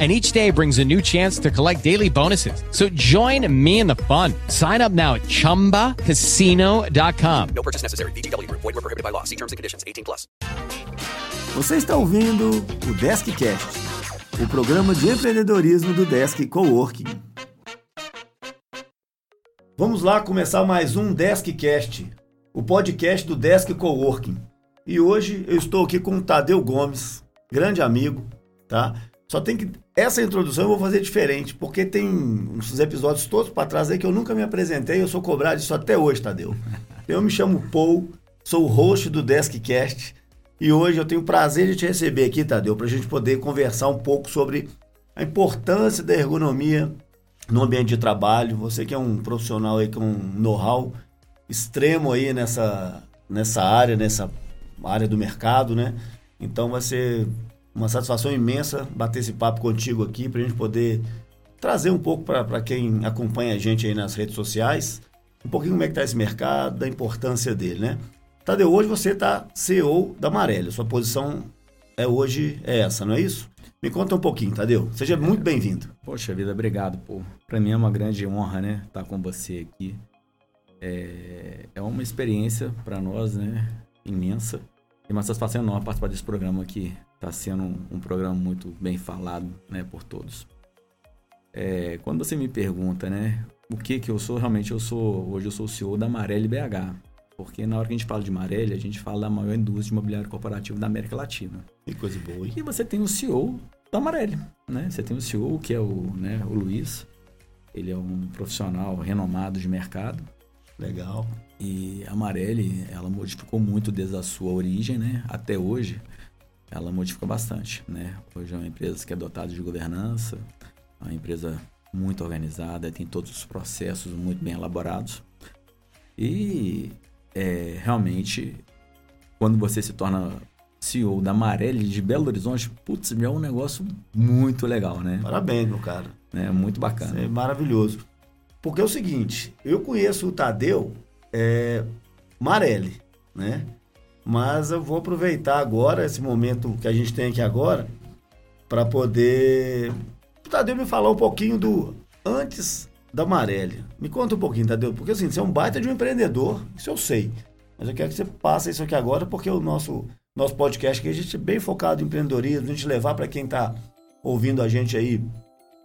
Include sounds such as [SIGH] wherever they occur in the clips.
and each day brings a new chance to collect daily bonuses. So join me in the fun. Sign up now at ChumbaCasino.com. No purchase necessary. VGW. Void were prohibited by law. See terms and conditions. 18 plus. Você está ouvindo o Deskcast, o programa de empreendedorismo do Desk Coworking. Vamos lá começar mais um Deskcast, o podcast do Desk Coworking. E hoje eu estou aqui com o Tadeu Gomes, grande amigo, tá? Só tem que. Essa introdução eu vou fazer diferente, porque tem uns episódios todos para trás aí que eu nunca me apresentei, eu sou cobrado disso até hoje, Tadeu. Eu me chamo Paul, sou o host do Deskcast e hoje eu tenho o prazer de te receber aqui, Tadeu, para a gente poder conversar um pouco sobre a importância da ergonomia no ambiente de trabalho. Você que é um profissional aí com um know-how extremo aí nessa, nessa área, nessa área do mercado, né? Então vai ser uma satisfação imensa bater esse papo contigo aqui para a gente poder trazer um pouco para quem acompanha a gente aí nas redes sociais, um pouquinho como é que está esse mercado, da importância dele, né? Tadeu, hoje você está CEO da Amarelli, sua posição é hoje é essa, não é isso? Me conta um pouquinho, Tadeu. Seja muito bem-vindo. Poxa vida, obrigado, pô. Para mim é uma grande honra, né, estar com você aqui. É, é uma experiência para nós, né, imensa. E uma satisfação enorme participar desse programa aqui Está sendo um, um, programa muito bem falado né, por todos. É, quando você me pergunta, né, o que que eu sou, realmente eu sou, hoje eu sou o CEO da Marelli BH. Porque na hora que a gente fala de Marelli, a gente fala da maior indústria imobiliária corporativa da América Latina. Que coisa boa. Hein? E você tem o CEO da Marelli, né? Você tem o CEO, que é o, né, o Luiz. Ele é um profissional renomado de mercado. Legal. E a Marelli, ela modificou muito desde a sua origem, né? Até hoje ela modificou bastante, né? Hoje é uma empresa que é dotada de governança, é uma empresa muito organizada, tem todos os processos muito bem elaborados. E é, realmente, quando você se torna CEO da Marelli de Belo Horizonte, putz, é um negócio muito legal, né? Parabéns, meu cara. É muito bacana. Isso é maravilhoso. Porque é o seguinte, eu conheço o Tadeu é, Marelli, né? Mas eu vou aproveitar agora, esse momento que a gente tem aqui agora, para poder. Tadeu me falar um pouquinho do antes da Marelli. Me conta um pouquinho, Tadeu, porque assim, você é um baita de um empreendedor, isso eu sei. Mas eu quero que você passe isso aqui agora, porque o nosso, nosso podcast aqui, a gente é bem focado em empreendedorismo, a gente levar para quem está ouvindo a gente aí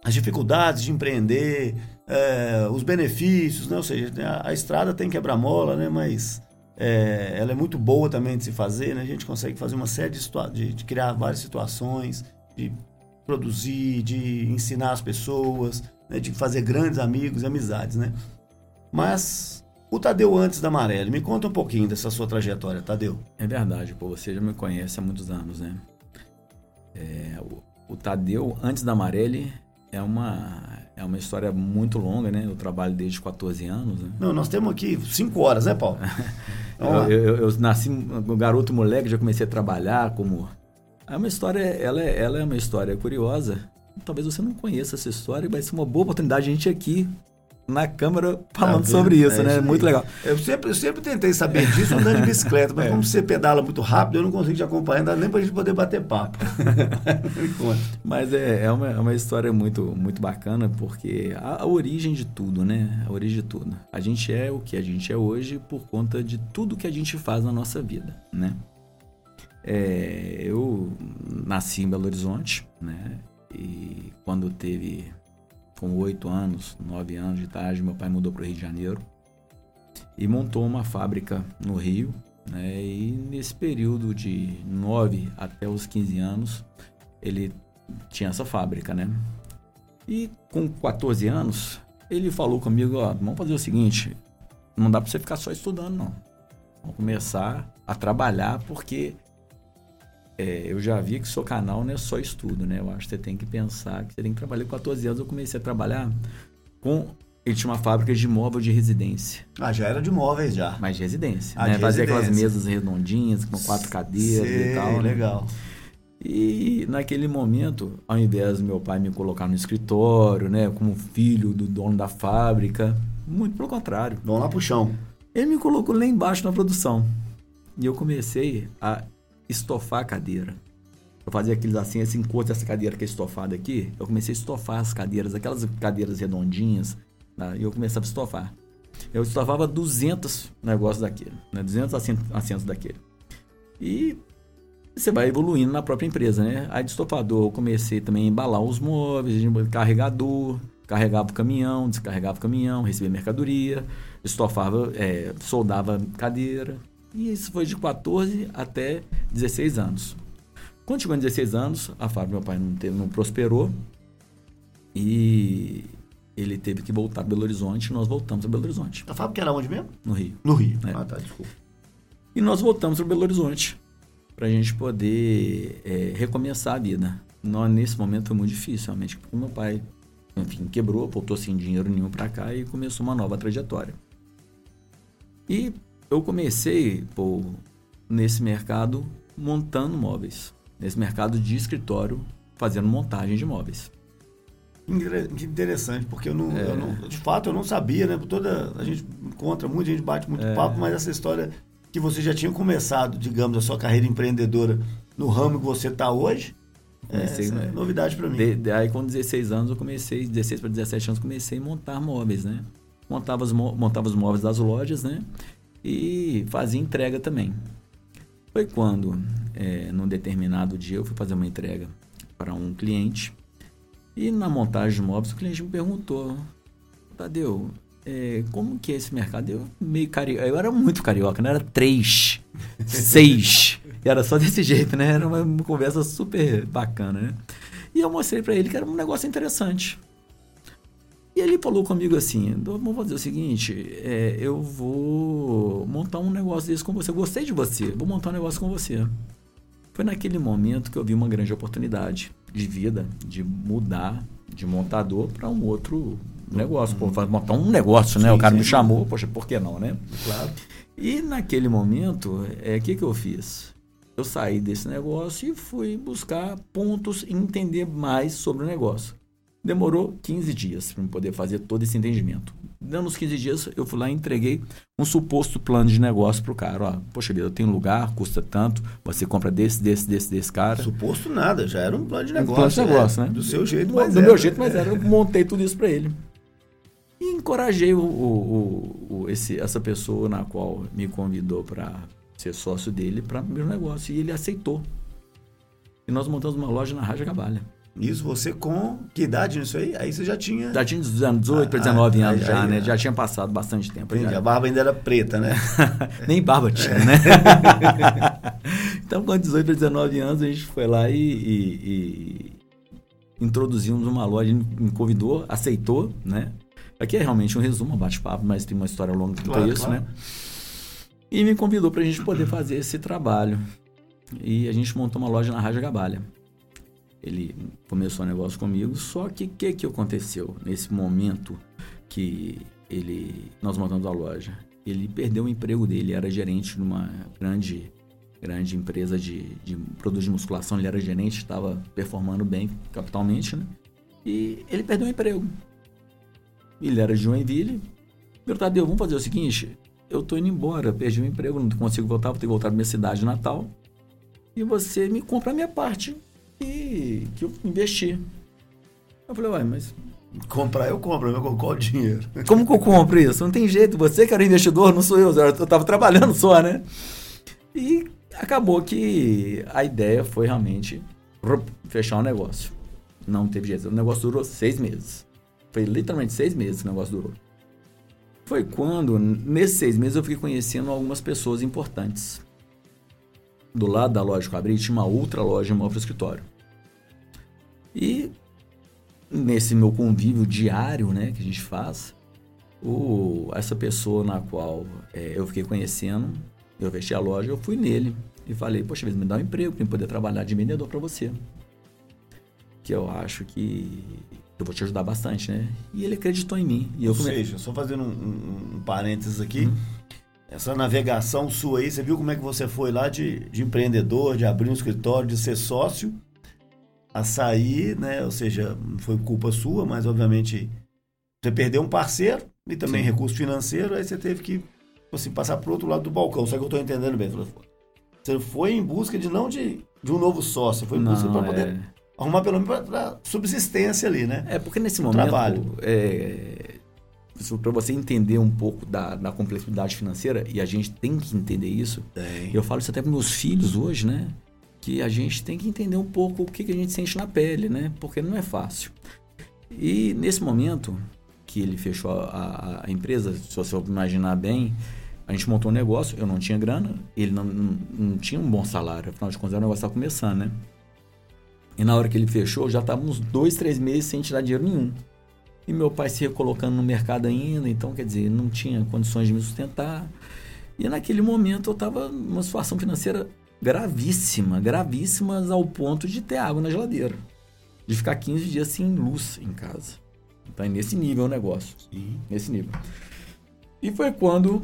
as dificuldades de empreender, é, os benefícios, né? Ou seja, a, a estrada tem quebra-mola, né? Mas é, ela é muito boa também de se fazer, né? A gente consegue fazer uma série de, de, de criar várias situações, de produzir, de ensinar as pessoas, né? de fazer grandes amigos e amizades, né? Mas o Tadeu antes da Amarela, me conta um pouquinho dessa sua trajetória, Tadeu. É verdade, pô, você já me conhece há muitos anos, né? É, o, o, Tadeu antes da Amarelli é uma, é uma história muito longa, né? Eu trabalho desde 14 anos. Né? Não, nós temos aqui 5 horas, né, Paulo? [LAUGHS] eu, eu, eu, nasci um garoto moleque, já comecei a trabalhar como. É uma história, ela é, ela é uma história curiosa. Talvez você não conheça essa história, vai ser uma boa oportunidade de a gente aqui na câmera falando Tá sobre isso, É né? isso. Muito legal. Eu sempre, eu sempre tentei saber disso andando de bicicleta, mas [LAUGHS] É. como você pedala muito rápido, eu não consigo te acompanhar, não dá nem pra gente poder bater papo. [LAUGHS] Mas é, é, uma, é uma história muito, muito bacana, porque a, a origem de tudo, né? A origem de tudo. A gente é o que a gente é hoje por conta de tudo que a gente faz na nossa vida, né? É, eu nasci em Belo Horizonte, né? E quando teve com oito anos, nove anos de idade, meu pai mudou para o Rio de Janeiro e montou uma fábrica no Rio, né? E nesse período de 9 até os 15 anos, ele tinha essa fábrica, né? E com 14 anos, ele falou comigo, ó, vamos fazer o seguinte, não dá para você ficar só estudando, não. Vamos começar a trabalhar, porque é, eu já vi que seu canal não é só estudo, né? Eu acho que você tem que pensar que você tem que trabalhar. Com 14 anos eu comecei a trabalhar com... Ele tinha uma fábrica de móvel de residência. Ah, já era de móveis já. Mas de residência, Ah, né? de Fazia aquelas mesas redondinhas, com quatro cadeiras Sei, e tal. né? legal. E naquele momento, ao invés do meu pai me colocar no escritório, né, como filho do dono da fábrica, muito pelo contrário. Vamos lá pro chão. Ele me colocou lá embaixo na produção. E eu comecei a estofar a cadeira. Eu fazia aqueles assim, esse encosto dessa cadeira que é estofada aqui, eu comecei a estofar as cadeiras, aquelas cadeiras redondinhas, né, e eu começava a estofar. Eu estofava 200 negócios daquele, né, 200 assentos, assentos daquele. E você vai evoluindo na própria empresa, né? Aí de estofador eu comecei também a embalar os móveis, carregador, carregava o caminhão, descarregava o caminhão, recebia mercadoria, estofava, é, soldava cadeira. E isso foi de 14 até 16 anos. Quando chegou em 16 anos, a fábrica do meu pai não, teve, não prosperou e ele teve que voltar para Belo Horizonte e nós voltamos para Belo Horizonte, A fábrica era onde mesmo? no Rio. No Rio. É. Ah, tá, desculpa. E nós voltamos para Belo Horizonte para a gente poder é, recomeçar a vida. Nós, nesse momento foi muito difícil, realmente, porque meu pai, enfim, quebrou, voltou sem dinheiro nenhum para cá e começou uma nova trajetória. E eu comecei pô, nesse mercado montando móveis, nesse mercado de escritório, fazendo montagem de móveis. Que interessante, porque eu não, É. eu não- de fato eu não sabia, né? Toda, a gente encontra muito, a gente bate É. muito papo, mas essa história que você já tinha começado, digamos, a sua carreira empreendedora no ramo que você está hoje, é, Comecei, essa é né? novidade para mim. De- de- aí com 16 anos eu comecei, 16 para 17 anos comecei a montar móveis, né? Montava os, montava os móveis das lojas, né? E fazia entrega também. Foi quando, é, num determinado dia, eu fui fazer uma entrega para um cliente. E na montagem de móveis, o cliente me perguntou, Tadeu, é, como que é esse mercado? Eu meio carioca, eu era muito carioca, né? Era três, [LAUGHS] seis. Era só desse jeito, né? Era uma, uma conversa super bacana, né? E eu mostrei para ele que era um negócio interessante. E ele falou comigo assim: vamos fazer o seguinte, é, eu vou montar um negócio desse com você. Eu gostei de você, vou montar um negócio com você. Foi naquele momento que eu vi uma grande oportunidade de vida, de mudar de montador para um outro negócio. Pô, vai montar um negócio, né? Sim, o cara sim. me chamou, poxa, por que não, né? Claro. E naquele momento, o é, que, que eu fiz? Eu saí desse negócio e fui buscar pontos e entender mais sobre o negócio. Demorou 15 dias para eu poder fazer todo esse entendimento. Dando os 15 dias, eu fui lá e entreguei um suposto plano de negócio pro cara. Ó, poxa vida, eu tenho um lugar, custa tanto, você compra desse, desse, desse, desse cara. Suposto nada, já era um plano de Um negócio. plano de negócio, é, né? Do seu jeito, mas do era. meu jeito, mas era. Eu montei tudo isso para ele. E encorajei o, o- o- o- esse, essa pessoa na qual me convidou para ser sócio dele para meu negócio. E ele aceitou. E nós montamos uma loja na Raja Gabalha. Isso, você com que idade nisso aí? Aí você já tinha. Já tinha 18 para Ah, 19 ah, anos aí- já, aí- né? Já tinha passado bastante tempo. Entendi, já. A barba ainda era preta, né? [LAUGHS] Nem barba tinha, né? [LAUGHS] então, com 18 para 19 anos, a gente foi lá e, e- e introduzimos uma loja. Me convidou, aceitou, né? Aqui é realmente um resumo, um bate-papo, mas tem uma história longa quanto Claro, isso, claro. né? E me convidou para a gente poder fazer esse trabalho. E a gente montou uma loja na Raja Gabalha. Ele começou o negócio comigo, só que o que, que aconteceu nesse momento que ele nós montamos a loja? Ele perdeu o emprego dele, era gerente de uma grande grande empresa de, de produtos de musculação, ele era gerente, estava performando bem capitalmente, né? E ele perdeu o emprego. ele era de Joinville. Meu Tadeu, vamos fazer o seguinte, eu tô indo embora, perdi o emprego, não consigo voltar, vou ter que voltar pra minha cidade natal. E você me compra a minha parte que, que eu investi. Eu falei, uai, mas Comprar eu compro, eu com qual o dinheiro? [LAUGHS] como que eu compro isso? Não tem jeito, você que era investidor, não sou eu, eu tava trabalhando só, né? E acabou que a ideia foi realmente fechar o negócio. Não teve jeito, o negócio durou seis meses. Foi literalmente seis meses que o negócio durou. Foi quando, nesses seis meses, eu fiquei conhecendo algumas pessoas importantes. Do lado da loja que eu abri, tinha uma outra loja, um outro escritório. E nesse meu convívio diário, né, que a gente faz, o, essa pessoa na qual é, eu fiquei conhecendo, eu vesti a loja, eu fui nele e falei, poxa, me dá um emprego para poder trabalhar de vendedor para você. Que eu acho que eu vou te ajudar bastante, né? E ele acreditou em mim. E eu Ou come- seja, só fazendo um, um- um parênteses aqui, essa navegação sua aí, você viu como é que você foi lá de, de empreendedor, de abrir um escritório, de ser sócio, a sair, né? Ou seja, não foi culpa sua, mas obviamente você perdeu um parceiro e também Sim. recurso financeiro, aí você teve que assim, passar pro outro lado do balcão. Só que eu tô entendendo bem. Você foi em busca de não de, de um novo sócio, foi em busca para poder é... arrumar pelo menos para subsistência ali, né? É, porque nesse O momento, trabalho. é, para você entender um pouco da, da complexidade financeira, e a gente tem que entender isso, Tem. eu falo isso até para meus filhos hoje, né? Que a gente tem que entender um pouco o que, que a gente sente na pele, né? Porque não é fácil. E nesse momento que ele fechou a, a- empresa, se você imaginar bem, a gente montou um negócio, eu não tinha grana, ele não, não, não tinha um bom salário, afinal de contas o negócio estava começando, né? E na hora que ele fechou, já estava uns dois, três meses sem tirar dinheiro nenhum. E meu pai se recolocando no mercado ainda, então quer dizer, não tinha condições de me sustentar. E naquele momento eu estava numa situação financeira gravíssima, gravíssimas ao ponto de ter água na geladeira. De ficar 15 dias sem luz em casa. Então é nesse nível o negócio. Sim. Nesse nível. E foi quando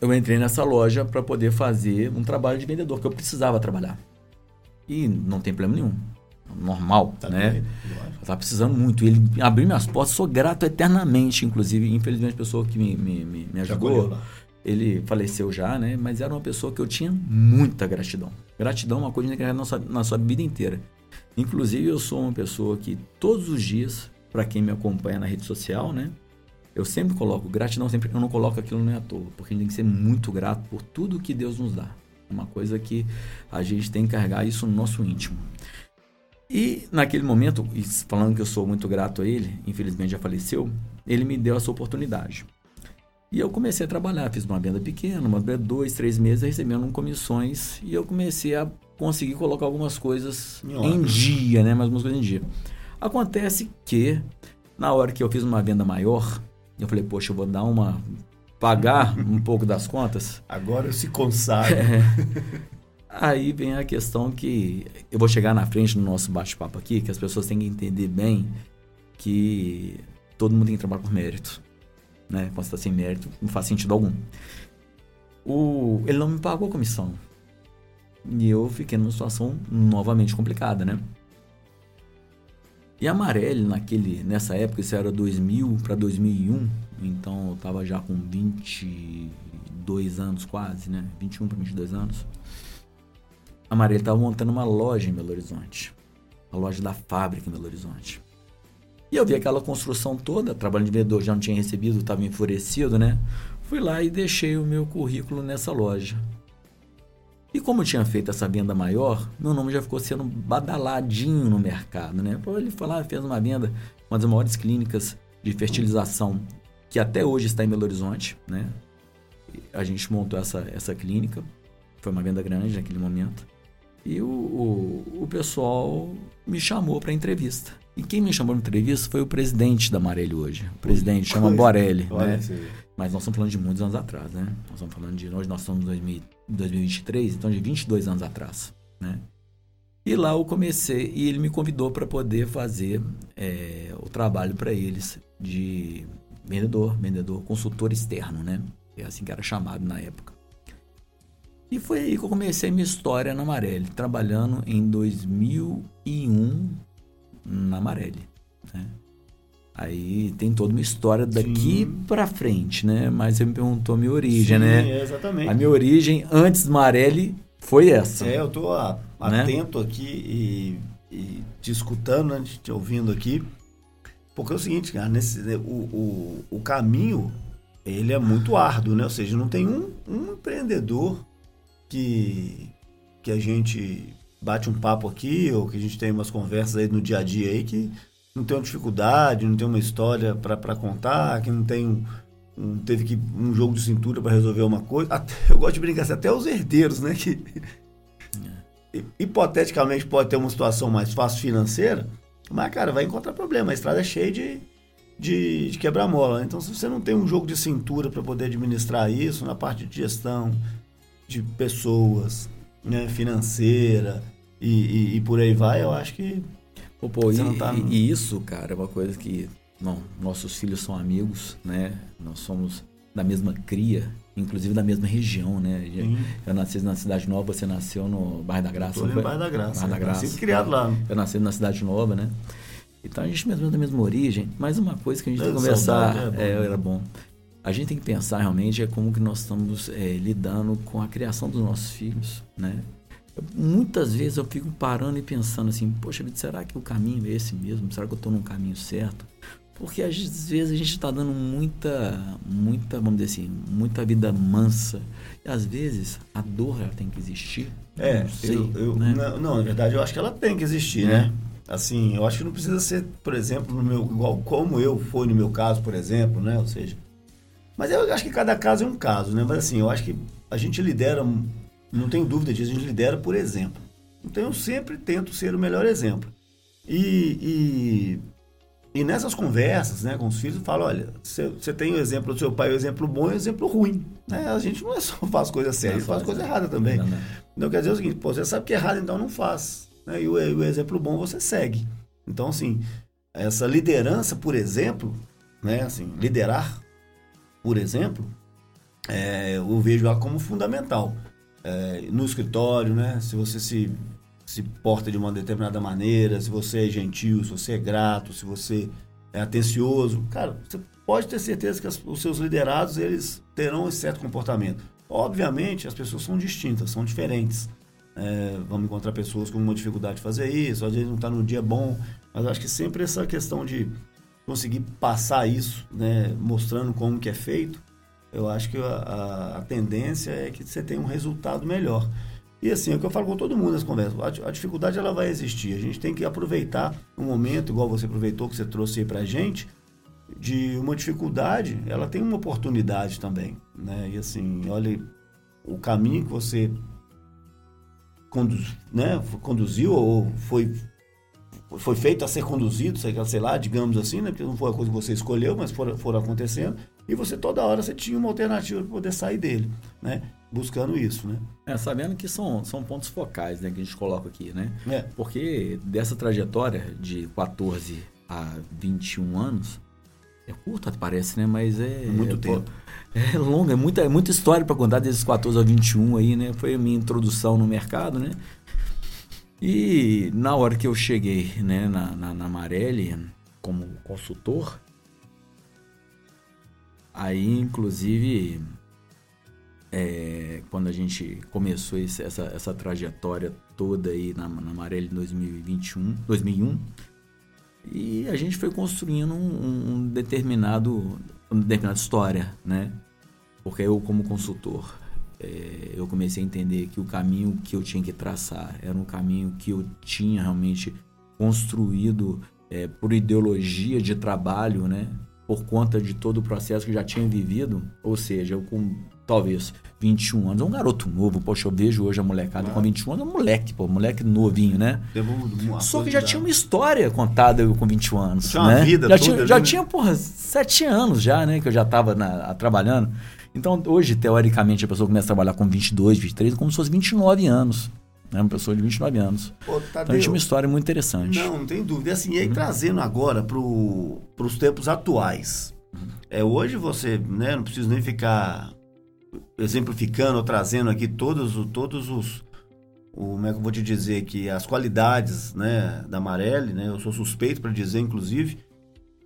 eu entrei nessa loja para poder fazer um trabalho de vendedor, que eu precisava trabalhar. E não tem problema nenhum. Normal, Tá né? Eu tava precisando muito. Ele abriu minhas portas, sou grato eternamente. Inclusive, infelizmente, a pessoa que me, me, me, me ajudou, ele faleceu já, né? Mas era uma pessoa que eu tinha muita gratidão. Gratidão é uma coisa que na sua, na sua vida inteira. Inclusive, eu sou uma pessoa que todos os dias, para quem me acompanha na rede social, né? Eu sempre coloco gratidão, sempre eu não coloco aquilo é à toa, porque a gente tem que ser muito grato por tudo que Deus nos dá. Uma coisa que a gente tem que carregar isso no nosso íntimo. E naquele momento, falando que eu sou muito grato a ele, infelizmente já faleceu, ele me deu essa oportunidade. E eu comecei a trabalhar, fiz uma venda pequena, uma venda dois, três meses, recebendo comissões, e eu comecei a conseguir colocar algumas coisas Em em, dia, né? Mais algumas coisas em dia. Acontece que, na hora que eu fiz uma venda maior, eu falei, poxa, eu vou dar uma. pagar um pouco das contas. Agora eu se consagro. [LAUGHS] Aí vem a questão que eu vou chegar na frente do nosso bate-papo aqui, que as pessoas têm que entender bem que todo mundo tem que trabalhar por mérito. Né? Quando você está sem mérito, não faz sentido algum. O, ele não me pagou a comissão. E eu fiquei numa situação novamente complicada, né? E a Amarelli, naquele, nessa época, isso era 2000 para 2001, então eu tava já com 22 anos quase, né? 21 para 22 anos. A Amarelli tava montando uma loja em Belo Horizonte. A loja da fábrica em Belo Horizonte. E eu vi aquela construção toda, trabalho de vendedor, já não tinha recebido, estava enfurecido, né? Fui lá e deixei o meu currículo nessa loja. E como eu tinha feito essa venda maior, meu nome já ficou sendo badaladinho no mercado, né? Ele foi lá, fez uma venda, uma das maiores clínicas de fertilização que até hoje está em Belo Horizonte, né? A gente montou essa, essa clínica, foi uma venda grande naquele momento. E o, o, o pessoal me chamou para entrevista. E quem me chamou para entrevista foi o presidente da Amarelli hoje. O presidente chama Coisa. Borelli, Olha né? Mas nós estamos falando de muitos anos atrás, né? Nós estamos falando de. Hoje nós estamos em 2000 2023, então de 22 anos atrás, né? E lá eu comecei, e ele me convidou para poder fazer é, o trabalho para eles de vendedor, vendedor, consultor externo, né? É assim que era chamado na época. E foi aí que eu comecei minha história na Amarelli, trabalhando em 2001 na Amarelli, né? Aí tem toda uma história daqui Sim. pra frente, né? Mas você me perguntou a minha origem, Sim, né? exatamente. A minha origem antes do Marelli foi essa. É, eu tô a- Né? atento aqui e, e te escutando, né, te ouvindo aqui. Porque é o seguinte, cara, nesse, né, o, o, o caminho, ele é muito árduo, né? Ou seja, não tem um, um empreendedor que, que a gente bate um papo aqui, ou que a gente tem umas conversas aí no dia a dia aí, que não tem uma dificuldade, não tem uma história para contar, que não tem um, um- teve que um jogo de cintura para resolver uma coisa. Até- [LAUGHS] eu gosto de brincar assim, até os herdeiros, né? Que hi- [LAUGHS] hipoteticamente pode ter uma situação mais fácil financeira, mas, cara, vai encontrar problema. A estrada é cheia de, de, de quebra-mola. Então, se você não tem um jogo de cintura para poder administrar isso na parte de gestão, de pessoas, né, financeira e, e- e por aí vai, eu acho que Pô, pô, e, tá e- isso, cara, é uma coisa que. Não, nossos filhos são amigos, né? Nós somos da mesma cria, inclusive da mesma região, né? Sim. Eu nasci na Cidade Nova, você nasceu no Bairro da Graça. tô não ali no? Bairro da Graça. Bairro da? Graça. Nascido e criado lá. Eu nasci na Cidade Nova, né? Então a gente mesmo é da mesma origem, mas uma coisa que a gente tem que É, conversar saudade, é é, bom. era bom. A gente tem que pensar realmente é como que nós estamos é, lidando com a criação dos nossos filhos, né? Eu- muitas vezes eu fico parando e pensando assim, poxa vida, será que o caminho é esse mesmo? Será que eu estou no caminho certo? Porque às vezes a gente está dando muita, muita, vamos dizer assim, muita vida mansa. E às vezes a dor ela tem que existir. É, não sei, eu, eu- né? não, não, na verdade eu acho que ela tem que existir, É. né? Assim, eu acho que não precisa ser, por exemplo, no meu, igual como eu foi no meu caso, por exemplo, né? Ou seja, mas eu acho que cada caso é um caso, né? Mas assim, eu acho que a gente lidera, não tenho dúvida disso, a gente lidera por exemplo. Então eu sempre tento ser o melhor exemplo. E, e, e nessas conversas, né, com os filhos, eu falo, olha, você tem o exemplo do seu pai, o exemplo bom e o exemplo ruim. Né? A gente não é só [LAUGHS] faz coisa séria, gente faz coisa errada também. Não, não. Então quer dizer o seguinte, pô, você sabe que é errado, então não faz. Né? E o, o exemplo bom você segue. Então, assim, essa liderança, por exemplo, né, assim, liderar, por exemplo, é, eu vejo ela como fundamental. É, no escritório, né? Se você se, se porta de uma determinada maneira, se você é gentil, se você é grato, se você é atencioso, cara, você pode ter certeza que as- os seus liderados eles terão esse certo comportamento. Obviamente, as pessoas são distintas, são diferentes. É, vamos encontrar pessoas com uma dificuldade de fazer isso, às vezes não está no dia bom, mas acho que sempre essa questão de conseguir passar isso, né, mostrando como que é feito, eu acho que a, a- a tendência é que você tenha um resultado melhor. E assim, é o que eu falo com todo mundo nas conversas, a, a dificuldade ela vai existir, a gente tem que aproveitar o momento, igual você aproveitou que você trouxe aí pra gente, de uma dificuldade, ela tem uma oportunidade também, né? E assim, olha o caminho que você conduz, né, conduziu ou foi foi feito a ser conduzido, sei, lá- sei lá, digamos assim, né? Porque não foi a coisa que você escolheu, mas foram, foram acontecendo. E você toda hora você tinha uma alternativa para poder sair dele, né? Buscando isso, né? É, sabendo que são, são pontos focais né, que a gente coloca aqui, né? É. Porque dessa trajetória de 14 a 21 anos, é curto, parece, né? Mas é. Muito é, tempo. É longa, é muita, é muita história para contar desses 14 a 21 aí, né? Foi a minha introdução no mercado, né? E na hora que eu cheguei né, na, na, na Marelli como consultor, aí inclusive é, quando a gente começou esse- essa, essa trajetória toda aí na, na Marelli em 2021, 2001, e a gente foi construindo um, um determinado, uma determinada história, né? Porque eu, como consultor, é, eu comecei a entender que o caminho que eu tinha que traçar era um caminho que eu tinha realmente construído é, por ideologia de trabalho, né? Por conta de todo o processo que eu já tinha vivido. Ou seja, eu com talvez 21 anos, um garoto novo, poxa, eu vejo hoje a molecada com 21 anos, é um moleque, pô, moleque novinho, né? Uma Só que já tinha uma história contada eu com 21 anos. Tinha uma né? vida já toda tinha, já né? tinha, porra, sete anos já, né? Que eu já tava na- trabalhando. Então, hoje, teoricamente, a pessoa começa a trabalhar com 22, 23, como se fosse 29 anos. Né? Uma pessoa de 29 anos. Pô, Então, Tadeu, tinha uma história muito interessante. Não, não tem dúvida. E assim, e aí trazendo agora para os tempos atuais. É, hoje você, né, não preciso nem ficar exemplificando ou trazendo aqui todos, todos os. O, como é que eu vou te dizer que as qualidades né, da Marelli, né, eu sou suspeito para dizer, inclusive,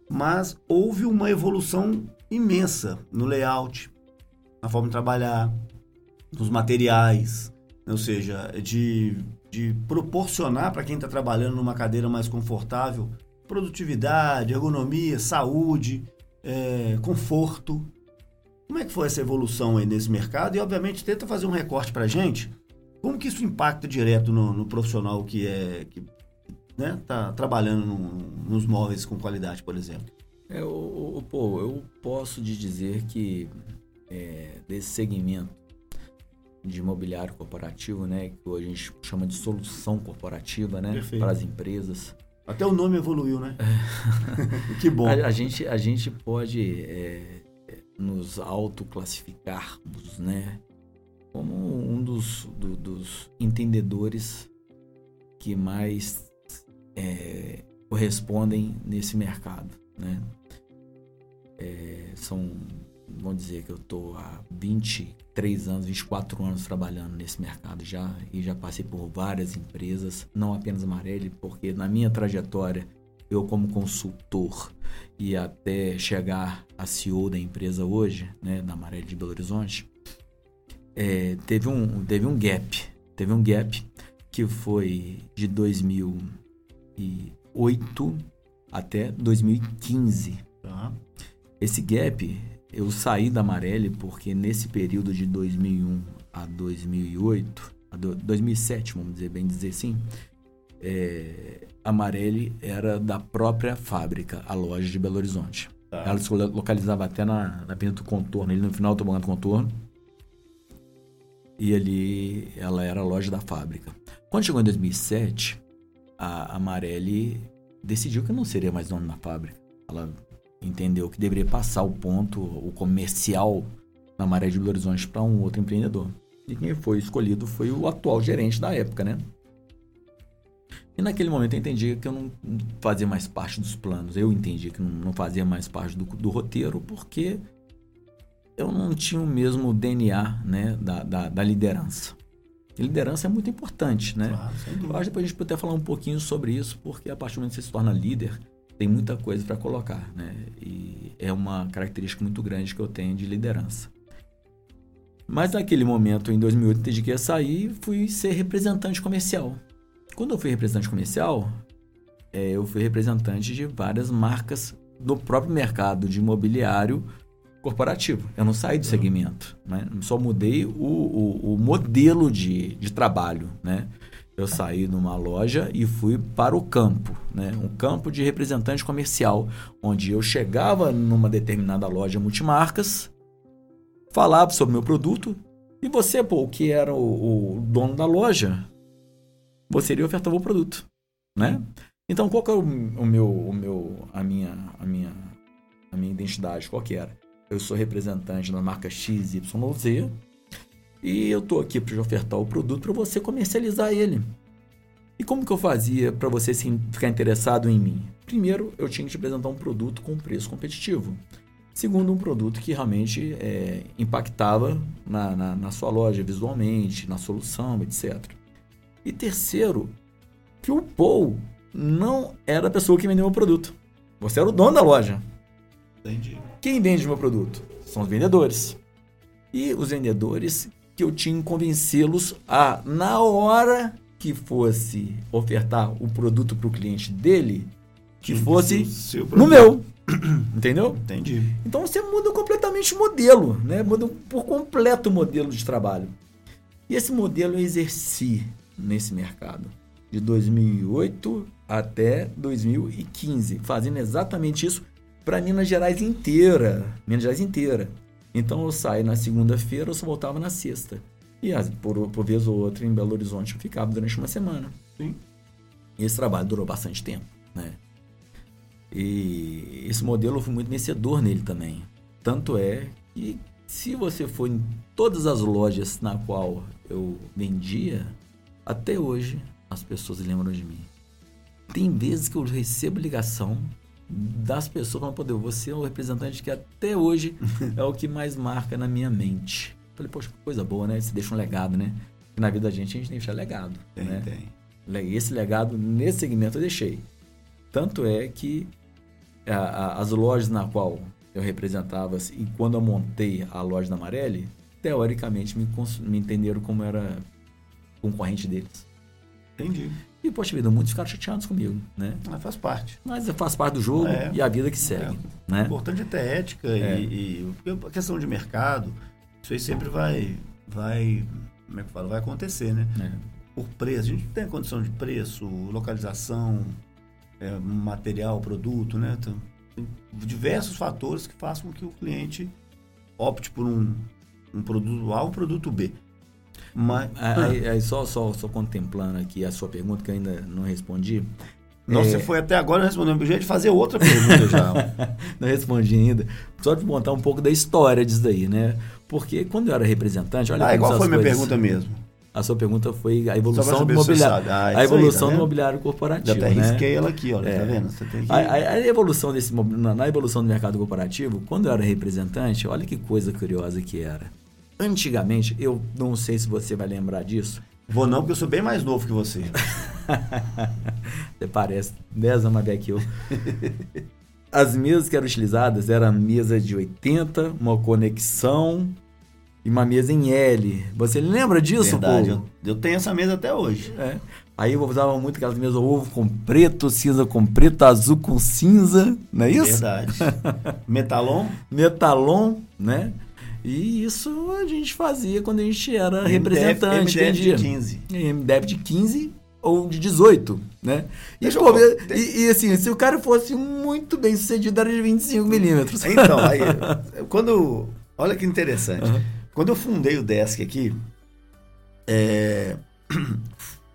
mas houve uma evolução imensa no layout, na forma de trabalhar, nos materiais, ou seja, de, de proporcionar para quem está trabalhando numa cadeira mais confortável produtividade, ergonomia, saúde, é, conforto. Como é que foi essa evolução aí nesse mercado? E, obviamente, tenta fazer um recorte para gente. Como que isso impacta direto no, no profissional que é que né, tá trabalhando no, nos móveis com qualidade, por exemplo? É, o, o, pô, eu posso te dizer que é, desse segmento de imobiliário corporativo, né, que hoje a gente chama de solução corporativa, né, Perfeito. para as empresas. Até o nome evoluiu, né? [LAUGHS] que bom. A, a gente, a gente pode é, nos autoclassificarmos, né, como um dos, do- dos entendedores que mais é, correspondem nesse mercado, né? É, são, vamos dizer que eu estou há 23 anos, 24 anos trabalhando nesse mercado já e já passei por várias empresas, não apenas Amarelli, porque na minha trajetória eu como consultor e até chegar a CEO da empresa hoje, né, da Amarelli de Belo Horizonte, é, teve, um, teve um gap. Teve um gap que foi de 2008 até 2015. Tá. Esse gap, eu saí da Amarelli porque nesse período de 2001 a 2008, a do- 2007, vamos dizer bem dizer assim, é, a Amarelli era da própria fábrica, a loja de Belo Horizonte. Tá. Ela se lo- localizava até na, na Avenida do Contorno, ali no final do Tomando Contorno. E ali ela era a loja da fábrica. Quando chegou em 2007, a Amarelli decidiu que não seria mais dona da fábrica. Ela entendeu que deveria passar o ponto, o comercial na Maré de Belo Horizonte para um outro empreendedor. E quem foi escolhido foi o atual gerente da época, né? E naquele momento eu entendi que eu não fazia mais parte dos planos. Eu entendi que não- fazia mais parte do, do roteiro porque eu não tinha o mesmo DNA né, da, da, da liderança. E liderança é muito importante, né? Claro, Eu acho que depois a gente pode até falar um pouquinho sobre isso, porque a partir do momento que você se torna líder, tem muita coisa para colocar, né? E é uma característica muito grande que eu tenho de liderança. Mas naquele momento, em 2008, eu que sair e fui ser representante comercial. Quando eu fui representante comercial, é, eu fui representante de várias marcas do próprio mercado de imobiliário corporativo. Eu não saí do segmento, né? Só mudei o, o, o modelo de, de trabalho, né? Eu saí numa loja e fui para o campo, né? Um campo de representante comercial, onde eu chegava numa determinada loja multimarcas, falava sobre meu produto e você, pô, que era o, o dono da loja, você iria ofertar o produto, né? Então, qual que é o, o meu, o meu, a minha, a minha, a minha identidade? Qual que era? Eu sou representante da marca XYZ e eu tô aqui para ofertar o produto para você comercializar ele. E como que eu fazia para você ficar interessado em mim? Primeiro, eu tinha que te apresentar um produto com preço competitivo. Segundo, um produto que realmente é, impactava na, na, na sua loja visualmente, na solução, etc. E terceiro, que o Paul não era a pessoa que vendeu o produto. Você era o dono da loja. Entendi. Quem vende meu produto? São os vendedores. E os vendedores que eu tinha que convencê-los a, na hora que fosse ofertar o produto para o cliente dele, que fosse no meu. [CLEARS THROAT] Entendeu? Entendi. Então você muda completamente o modelo, né? Muda por completo o modelo de trabalho. E esse modelo eu exerci nesse mercado de 2008 até 2015, fazendo exatamente isso para Minas Gerais inteira, Minas Gerais inteira. Então eu saí na segunda-feira, eu só voltava na sexta. E as- por, por vez ou outra em Belo Horizonte eu ficava durante uma semana. Sim. E esse trabalho durou bastante tempo, né? E esse modelo eu fui muito vencedor nele também. Tanto é que se você for em todas as lojas na qual eu vendia, até hoje as pessoas lembram de mim. Tem vezes que eu recebo ligação das pessoas falando, pô, Deus, você é o representante que até hoje [LAUGHS] é o que mais marca na minha mente. Falei, poxa, que coisa boa, né? Você deixa um legado, né? Porque na vida da gente a gente tem que deixar legado. Tem, né? tem. Esse legado nesse segmento eu deixei. Tanto é que a- a- as lojas na qual eu representava assim, e quando eu montei a loja da Amarelli, teoricamente me, me entenderam como era concorrente deles. Entendi. E, poxa vida, muitos ficaram chateados comigo, né? Mas faz parte. Mas faz parte do jogo É. e a vida que segue, O né? importante é ter ética É. e, e a questão de mercado, isso aí sempre vai, vai, como é que fala, vai acontecer, né? É. Por preço, a gente tem condição de preço, localização, é, material, produto, né? Então, tem diversos fatores que façam com que o cliente opte por um, um produto A ou um produto B. Mas, Aí, aí só, só, só contemplando aqui a sua pergunta, que eu ainda não respondi. Nossa, É. você foi até agora respondendo pro jeito de fazer outra pergunta já. [LAUGHS] não respondi ainda. Só de montar um pouco da história disso daí, né? Porque quando eu era representante, olha ah, igual foi minha coisas- pergunta mesmo. A sua pergunta foi a Só pra evolução do mobiliário. Ah, a isso aí, tá evolução do mobiliário Já corporativo, até né? risquei ela aqui, olha, É. tá vendo? Você tem que... A, a- a evolução desse na, na evolução do mercado corporativo, quando eu era representante, olha que coisa curiosa que era. Antigamente, eu não sei se você vai lembrar disso. Vou não, porque eu sou bem mais novo que você. [LAUGHS] Você parece 10 anos mais velho que eu. [LAUGHS] As mesas que eram utilizadas eram mesa de 80, uma conexão e uma mesa em L. Você lembra disso, Verdade, pô? eu, eu tenho essa mesa até hoje. É. Aí eu usava muito aquelas mesas ovo com preto, cinza com preto, azul com cinza, não é isso? Verdade. [LAUGHS] Metalon, Metalon, né? E isso a gente fazia quando a gente era representante, MDF de vendia. 15. MDF de 15 ou de 18, né? E, pô, e, e, assim, se o cara fosse muito bem sucedido, era de 25 milímetros. [LAUGHS] Então, aí, [LAUGHS] quando. Olha que interessante. Quando eu fundei o Desk aqui, é, [COUGHS]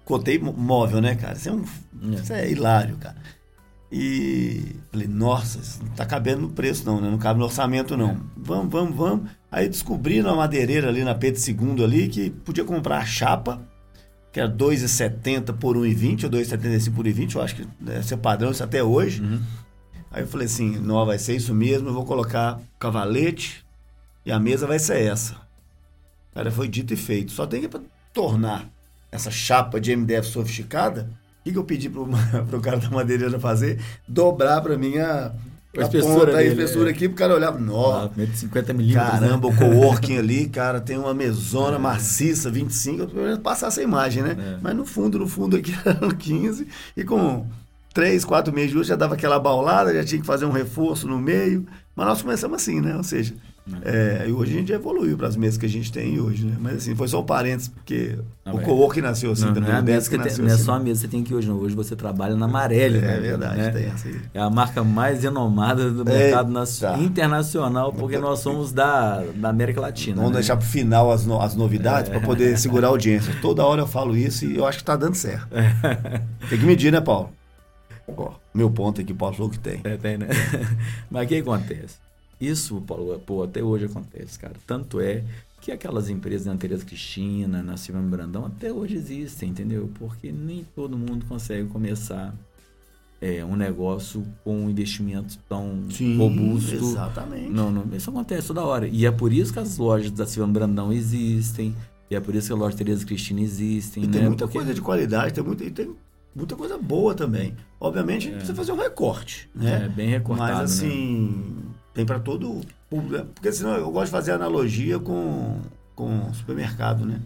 cotei mó- móvel, né, cara? Isso é, um, isso é hilário, cara. E falei, nossa, isso não tá cabendo no preço, não, né? Não cabe no orçamento, não. Vamos, vamos, vamos. Aí descobri na madeireira ali na Pedro II ali que podia comprar a chapa, que era 2,70 por 1,20 ou 2,75 por 1,20, eu acho que deve ser padrão isso até hoje. Aí eu falei assim, não, vai ser isso mesmo, eu vou colocar cavalete e a mesa vai ser essa. Cara, foi dito e feito. Só tem que tornar essa chapa de MDF sofisticada, o que, que eu pedi pro, [LAUGHS] pro cara da madeireira fazer? Dobrar pra mim a, A a espessura ponta, a dele, espessura é. aqui, pro cara olhar, Ah, nossa, 50 milímetros. Caramba, né? o [LAUGHS] coworking ali, cara, tem uma mesona maciça, 25, eu pelo menos passar essa imagem, né? É. Mas no fundo, no fundo aqui [LAUGHS] eram 15, e com 3, 4 meses de uso já dava aquela baulada, já tinha que fazer um reforço no meio. Mas nós começamos assim, né? Ou seja, é, e hoje a gente evoluiu para as mesas que a gente tem hoje, né? Mas assim, foi só um parênteses, porque Não, o é. coworking nasceu assim Não, também, não é, a o mesa Desk que tem- não é assim. só a mesa que você tem que hoje, não. Hoje você trabalha na Amarelli. É né? verdade, Né? tem essa aí. É a marca mais renomada do mercado Eita. internacional, porque nós somos da, da América Latina. Vamos né? deixar pro final as, no- as novidades É. para poder segurar a audiência. Toda hora eu falo isso e eu acho que tá dando certo. Tem que medir, né, Paulo? Ó, meu ponto aqui, Paulo falou que tem. É, tem, né? [LAUGHS] Mas o que acontece? Isso, Paulo, pô, até hoje acontece, cara. Tanto é que aquelas empresas na Tereza Cristina, na Silvana Brandão, até hoje existem, entendeu? Porque nem todo mundo consegue começar é, um negócio com um investimento tão robusto. exatamente. Não, não, isso acontece toda hora. E é por isso que as lojas da Silvana Brandão existem. E é por isso que a loja Tereza Cristina existem. E tem né? muita Porque- coisa de qualidade, tem muita, e tem muita coisa boa também. Obviamente, a gente precisa fazer um recorte, né? É, bem recortado, Mas né? Tem para todo o público. Porque senão eu gosto de fazer analogia com, com supermercado, né?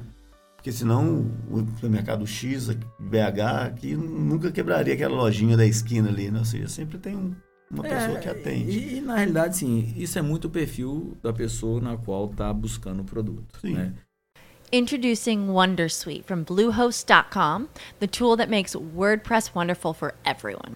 Porque senão o supermercado X, BH, aqui nunca quebraria aquela lojinha da esquina ali, né? Ou seja, sempre tem um- uma pessoa que atende. E, e, na realidade, sim, isso é muito o perfil da pessoa na qual está buscando o produto. Sim. Né? Introducing Wondersuite from Bluehost.com, the tool that makes WordPress wonderful for everyone.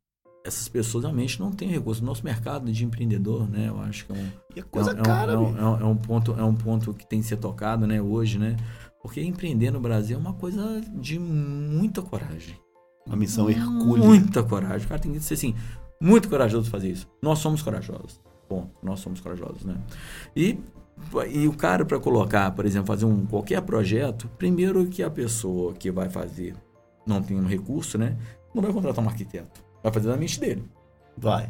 essas pessoas realmente não têm recurso. Nosso mercado de empreendedor, né? Eu acho que é um, E é coisa é um, é cara, é um, é um- é um ponto, é um ponto que tem que ser tocado, né? Hoje, né? Porque empreender no Brasil é uma coisa de muita coragem. Uma missão hercúlea. Muita coragem. O cara tem que ser assim, muito corajoso fazer isso. Nós somos corajosos. Bom, nós somos corajosos, né? E, e o cara, para colocar, por exemplo, fazer um qualquer projeto, primeiro que a pessoa que vai fazer não tem um recurso, né? Não vai contratar um arquiteto. Vai fazer da mente dele. Vai.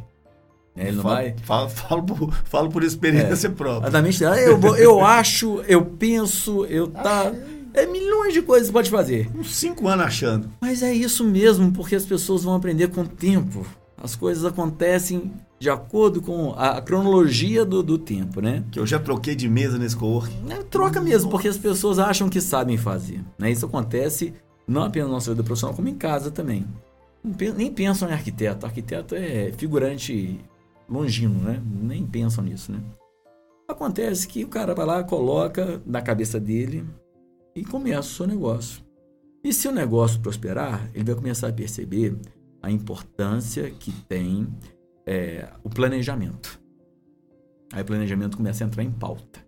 né? Ele não falo, vai. É. Falo, falo, por, falo por experiência própria. Da mente dele. "Ah, Eu, vou- eu acho, eu penso, eu tá. É milhões de coisas que pode fazer. Uns cinco anos achando. Mas é isso mesmo, porque as pessoas vão aprender com o tempo. As coisas acontecem de acordo com a a cronologia do, do tempo, né? Que eu já troquei de mesa nesse coworking. É, Troca mesmo, porque as pessoas acham que sabem fazer. Né? Isso acontece não apenas na nossa vida profissional, como em casa também. Nem pensam em arquiteto. Arquiteto é figurante longino, né? Nem pensam nisso, né? Acontece que o cara vai lá, coloca na cabeça dele e começa o seu negócio. E se o negócio prosperar, ele vai começar a perceber a importância que tem é, o planejamento. Aí o planejamento começa a entrar em pauta.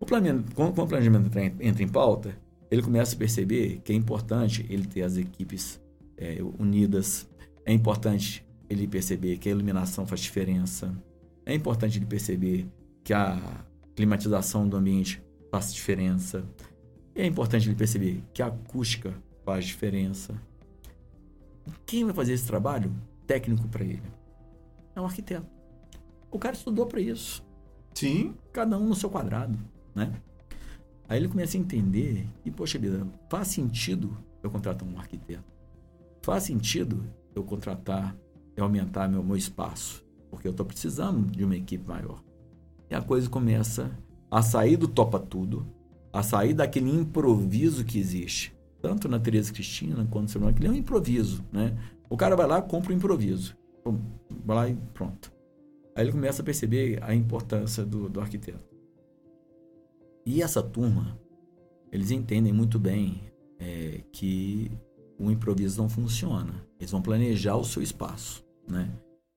O planejamento, quando, o planejamento entra em pauta, ele começa a perceber que é importante ele ter as equipes é, unidas, é importante ele perceber que a iluminação faz diferença, é importante ele perceber que a climatização do ambiente faz diferença, é importante ele perceber que a acústica faz diferença. Quem vai fazer esse trabalho técnico para ele? É um arquiteto. O cara estudou para isso Sim. cada um no seu quadrado, né? Aí ele começa a entender que, poxa vida, faz sentido eu contratar um arquiteto. Faz sentido eu contratar e aumentar meu, meu espaço, porque eu estou precisando de uma equipe maior. E a coisa começa a sair do topa tudo, a sair daquele improviso que existe, tanto na Tereza Cristina quanto no que é um improviso, né? O cara vai lá, compra o improviso, Pum, vai lá e pronto. Aí ele começa a perceber a importância do, do arquiteto. E essa turma, eles entendem muito bem é, que o improviso não funciona. Eles vão planejar o seu espaço, né?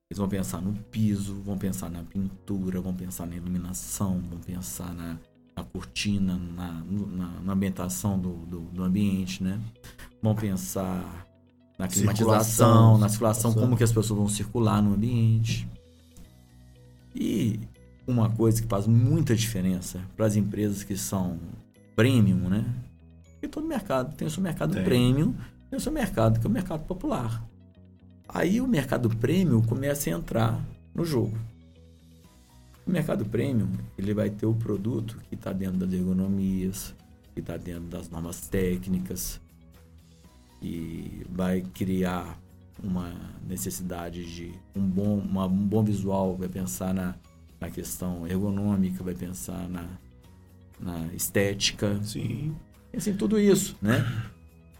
Eles vão pensar no piso, vão pensar na pintura, vão pensar na iluminação, vão pensar na, na cortina, na, na, na ambientação do, do, do ambiente, né? Vão pensar na climatização, Circulação, na circulação, circulação. como que as pessoas vão circular no ambiente. E uma coisa que faz muita diferença para as empresas que são premium, né? Porque todo mercado tem o seu mercado Tem. premium, tem o seu mercado que é o mercado popular. Aí o mercado premium começa a entrar no jogo. O mercado premium, ele vai ter o produto que está dentro das ergonomias, que está dentro das normas técnicas, e vai criar uma necessidade de um bom, uma- um bom visual, vai pensar na, na questão ergonômica, vai pensar na, na estética, Sim. e assim, tudo isso, né?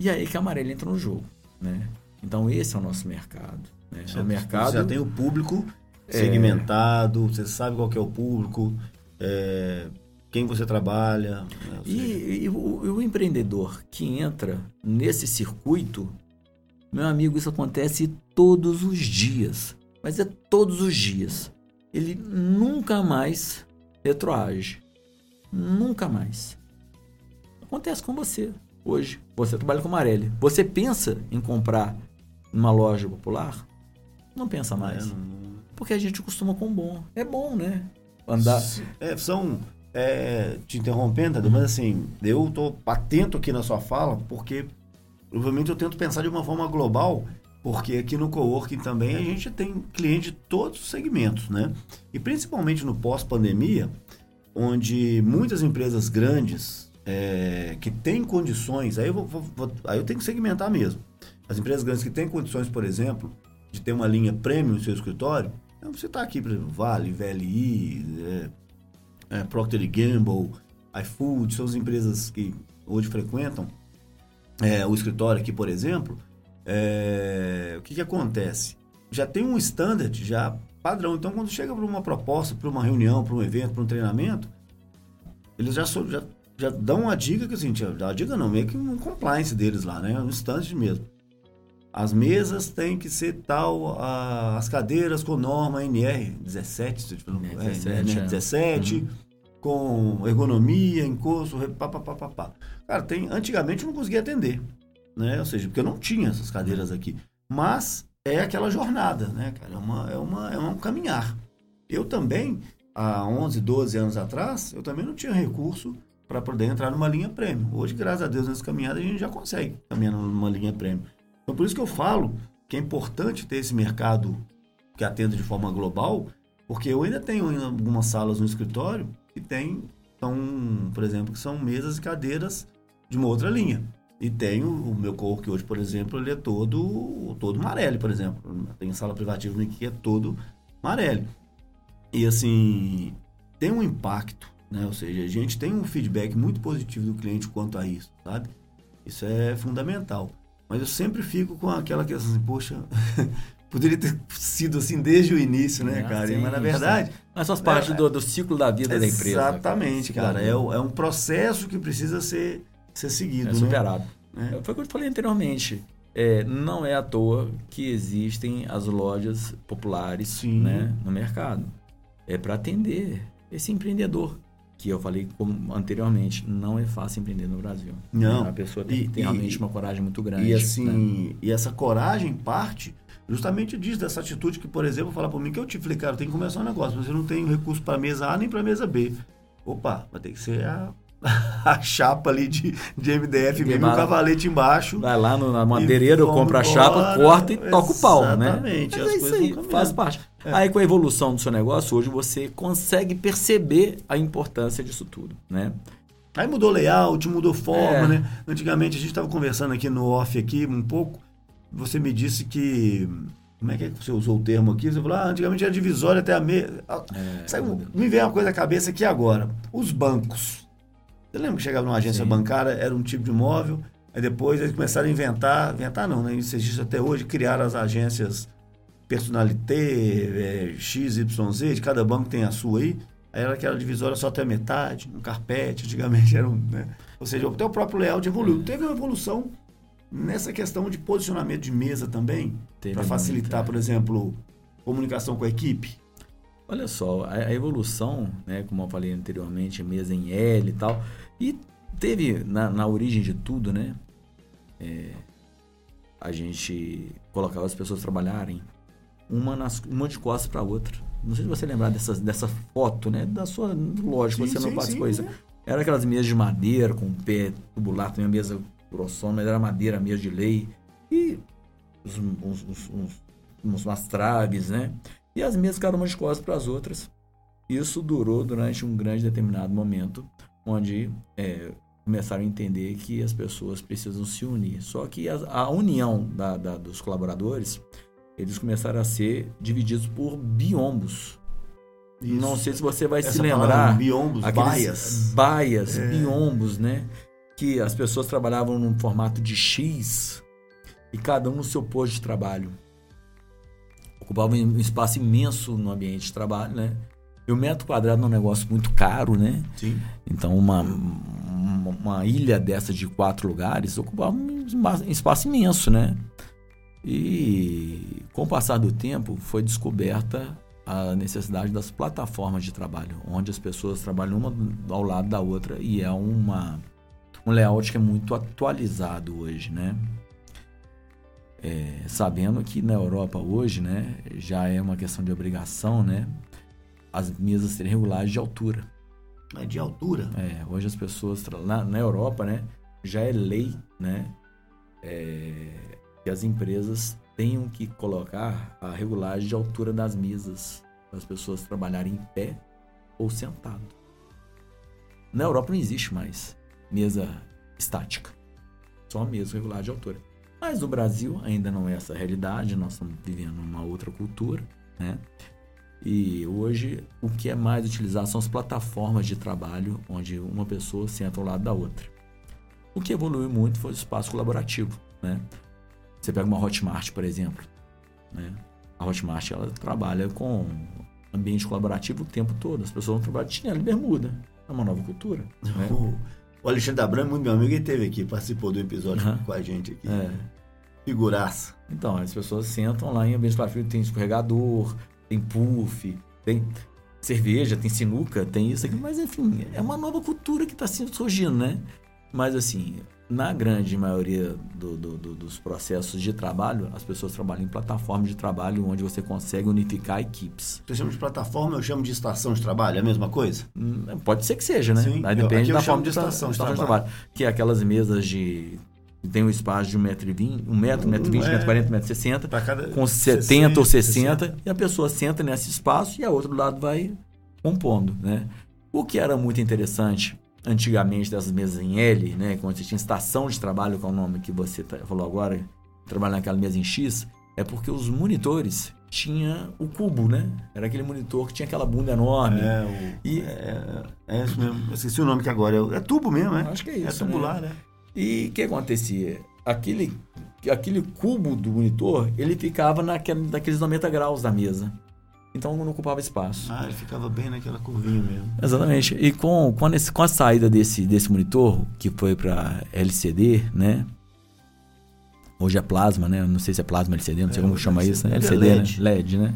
E aí que a amarela entra no jogo, né? Então esse é o nosso mercado. Né? É o mercado. Você já tem o público É. segmentado, você sabe qual que é o público, é, quem você trabalha. né? Seja, E, e o, e o empreendedor que entra nesse circuito, meu amigo, isso acontece todos os dias. Mas é todos os dias. Ele nunca mais retroage. Nunca mais. Acontece com você hoje. Você trabalha com Marelli. Você pensa em comprar numa loja popular? Não pensa mais. é, não- porque a gente costuma com bom. É bom, né? Andar. É, são. é, te interrompendo, Tadeu, mas assim, eu tô atento aqui na sua fala, porque provavelmente eu tento pensar de uma forma global, porque aqui no coworking também a gente tem cliente de todos os segmentos, né? E principalmente no pós-pandemia, onde muitas empresas grandes é, que têm condições, aí eu, vou- vou- aí eu tenho que segmentar mesmo. As empresas grandes que têm condições, por exemplo, de ter uma linha premium no seu escritório, então você está aqui, por exemplo, Vale, VLI, é, é, Procter Gamble, iFood, são as empresas que hoje frequentam é, o escritório aqui, por exemplo. é, o que, que acontece? Já tem um standard já padrão. Então, quando chega para uma proposta, para uma reunião, para um evento, para um treinamento, eles já, já, já dão uma dica que assim, já- a dica não, meio que um compliance deles lá, né? Um standard mesmo. As mesas têm que ser tal, a- as cadeiras com norma NR 17, se eu NR é, 17, é. 17 com ergonomia, encosto, pá, pá, pá, pá, pá. Cara, tem, antigamente eu não conseguia atender, né? Ou seja, porque eu não tinha essas cadeiras aqui. Mas é aquela jornada, né, cara? É, uma, é, uma, é um caminhar. Eu também, há 11, 12 anos atrás, eu também não tinha recurso para poder entrar numa linha premium. Hoje, graças a Deus, nessa caminhada a gente já consegue caminhar numa linha premium. Então, por isso que eu falo que é importante ter esse mercado que atenda de forma global, porque eu ainda tenho algumas salas no escritório que tem, são, por exemplo, que são mesas e cadeiras de uma outra linha. E tenho o meu cowork hoje, por exemplo, ele é todo todo Marelli, por exemplo. Tem sala privativa que é todo Marelli. E assim, tem um impacto, né? Ou seja, a gente tem um feedback muito positivo do cliente quanto a isso, sabe? Isso é fundamental. Mas eu sempre fico com aquela questão assim, poxa, [LAUGHS] poderia ter sido assim desde o início, né, É, cara? sim, Mas na verdade, Mas faz parte É, do, do ciclo da vida da empresa. Exatamente, cara. vida. É, é um processo que precisa ser, ser seguido, É né? superado. É. Foi o que eu falei anteriormente. É, não é à toa que existem as lojas populares Sim. né, no mercado. É para atender esse empreendedor. Que eu falei como anteriormente, não é fácil empreender no Brasil. Não. A pessoa tem E- que ter e- realmente uma coragem muito grande. E né? assim, e essa coragem parte justamente disso, dessa atitude que, por exemplo, falar para mim que eu te falei, cara, tem que começar um negócio, mas eu não tenho recurso para mesa A nem para mesa B. Opa, vai ter que ser a, [LAUGHS] a chapa ali de, de MDF mesmo, o cavalete embaixo. Vai lá no, na madeireira, eu compro a chapa, corta e toca o pau, né? Exatamente, é isso aí, faz parte. É. Aí com a evolução do seu negócio, hoje você consegue perceber a importância disso tudo, né? Aí mudou layout, mudou forma, É. né? Antigamente a gente estava conversando aqui no off aqui um pouco. Você me disse que como é que, é que você usou o termo aqui? Você falou, ah, antigamente era divisória até a meia. É, me veio uma coisa à cabeça aqui agora. Os bancos. Você lembra que chegava numa agência Sim. bancária, era um tipo de imóvel, aí depois eles começaram a inventar, inventar não, né? Isso existe até hoje, criaram as agências personalité, é, XYZ, de cada banco tem a sua aí. Aí era aquela divisória só até a metade, um carpete, [LAUGHS] antigamente era um. Né? Ou seja, até o próprio layout evoluiu. Teve uma evolução nessa questão de posicionamento de mesa também, para facilitar, por exemplo, comunicação com a equipe. Olha só, a, a evolução, né, como eu falei anteriormente, mesa em L e tal, e teve na, na origem de tudo, né, é, a gente colocava as pessoas trabalharem uma, nas, uma de costas para outra. Não sei se você lembrar dessa, dessa foto, né, da sua, lógico, Sim, você não sim, participou sim, disso. né? Era aquelas mesas de madeira com pé tubular, também a mesa grossona, mas era madeira, mesa de lei, e uns, uns, uns, uns, uns- umas traves, né? E as mesas ficaram umas costas para as outras. Isso durou durante um grande determinado momento, onde é, começaram a entender que as pessoas precisam se unir. Só que a, a união da- da- dos colaboradores, eles começaram a ser divididos por biombos. Não sei se você vai se Essa lembrar. palavra, biombos, baias. Baias, biombos, né? Que as pessoas trabalhavam num formato de X e cada um no seu posto de trabalho. Ocupava um espaço imenso no ambiente de trabalho, né? E o metro quadrado é um negócio muito caro, né? Sim. Então, uma, uma, uma ilha dessa de quatro lugares ocupava um espaço imenso, né? E com o passar do tempo, foi descoberta a necessidade das plataformas de trabalho, onde as pessoas trabalham uma ao lado da outra e é uma, um layout que é muito atualizado hoje, né? É, sabendo que na Europa hoje, né, já é uma questão de obrigação, né, as mesas serem regulares de altura. Mas de altura. É, hoje as pessoas na, na Europa, né, já é lei, né, é, que as empresas tenham que colocar a regulagem de altura das mesas para as pessoas trabalharem em pé ou sentado. Na Europa não existe mais mesa estática, só mesa regular de altura. Mas no Brasil ainda não é essa realidade, nós estamos vivendo uma outra cultura, né? E hoje o que é mais utilizado são as plataformas de trabalho onde uma pessoa senta ao lado da outra. O que evoluiu muito foi o espaço colaborativo, né? Você pega uma Hotmart, por exemplo, né? A Hotmart ela trabalha com ambiente colaborativo o tempo todo. As pessoas vão trabalhar de chinelo e bermuda. É uma nova cultura. Né? O, Alexandre Abramo, muito meu amigo, ele teve aqui, participou do episódio Aham. com a gente aqui. É. Figuraça. Então, as pessoas sentam lá em ambiente colaborativo, tem escorregador, tem puff, tem cerveja, tem sinuca, tem isso aqui, mas enfim, é uma nova cultura que está surgindo, né? Mas assim, na grande maioria do- do- do- dos processos de trabalho, as pessoas trabalham em plataformas de trabalho onde você consegue unificar equipes. Você chama de plataforma, eu chamo de estação de trabalho, é a mesma coisa? Hum, Pode ser que seja, né? Sim, Aí depende eu da forma de de tra- estação de estação trabalho. Que é aquelas mesas de. que tem um espaço de 1,20m, 1 metro, 1,20m, é. 1,40m, 1,60m, Pra cada com 70 ou 60, 60. e a pessoa senta nesse espaço e a outro lado vai compondo, né? O que era muito interessante antigamente dessas mesas em L, né, quando você tinha estação de trabalho, que é o nome que você falou agora, trabalhar naquela mesa em X, é porque os monitores tinha o cubo, né? Era aquele monitor que tinha aquela bunda enorme. É, o, E- é, é isso mesmo. Eu esqueci o nome que agora. É, é tubo mesmo, é? Acho que é isso, É tubular, né? E o que acontecia? Aquele, aquele cubo do monitor, ele ficava naquele, naqueles 90 graus da mesa. Então não ocupava espaço. Ah, ele ficava bem naquela curvinha mesmo. Exatamente. E com, com, a, com a saída desse, desse monitor, que foi para LCD, né? Hoje é plasma, né? Não sei se é plasma LCD, não sei É, como chama isso, né? LCD, LCD, LED. né? LED, né?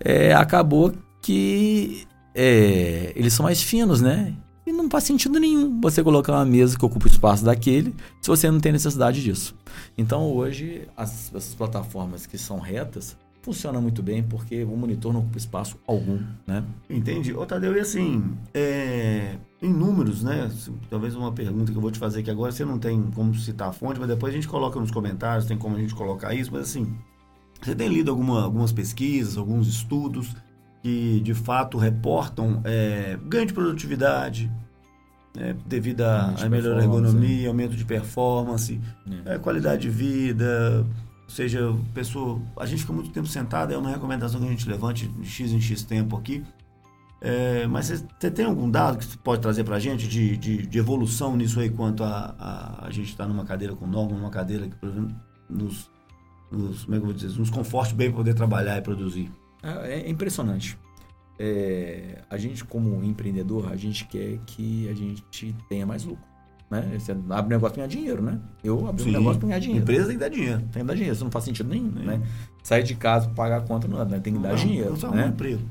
É, acabou que é, eles são mais finos, né? E não faz sentido nenhum você colocar uma mesa que ocupa o espaço daquele se você não tem necessidade disso. Então hoje as, essas plataformas que são retas funcionam muito bem porque o monitor não ocupa espaço algum, né? Entendi. Ô, Tadeu, e assim, é, em números, né? Talvez uma pergunta que eu vou te fazer aqui agora, você não tem como citar a fonte, mas depois a gente coloca nos comentários, tem como a gente colocar isso, mas assim, você tem lido alguma- algumas pesquisas, alguns estudos que de fato reportam é, ganho de produtividade, né, devido a melhor ergonomia, aumento de performance, é, qualidade de vida, ou seja, pessoa, a gente fica muito tempo sentado, é uma recomendação que a gente levante de X em X tempo aqui. É, mas você tem algum dado que você pode trazer para a gente de, de, de evolução nisso aí, quanto a, a, a gente está numa cadeira com norma, numa cadeira que, por exemplo, nos, nos, como é que vou dizer, nos conforte bem poder trabalhar e produzir? É, é impressionante. É, a gente, como empreendedor, a gente quer que a gente tenha mais lucro. Né? Você abre um negócio para ganhar dinheiro, né? Eu abri um negócio para ganhar dinheiro. Empresa tem que dar dinheiro. Tem que dar dinheiro, isso não faz sentido nenhum, Nenhum. né? Sair de casa pagar a conta não, né? tem que dar Não, dinheiro, não só arrumar um né? emprego.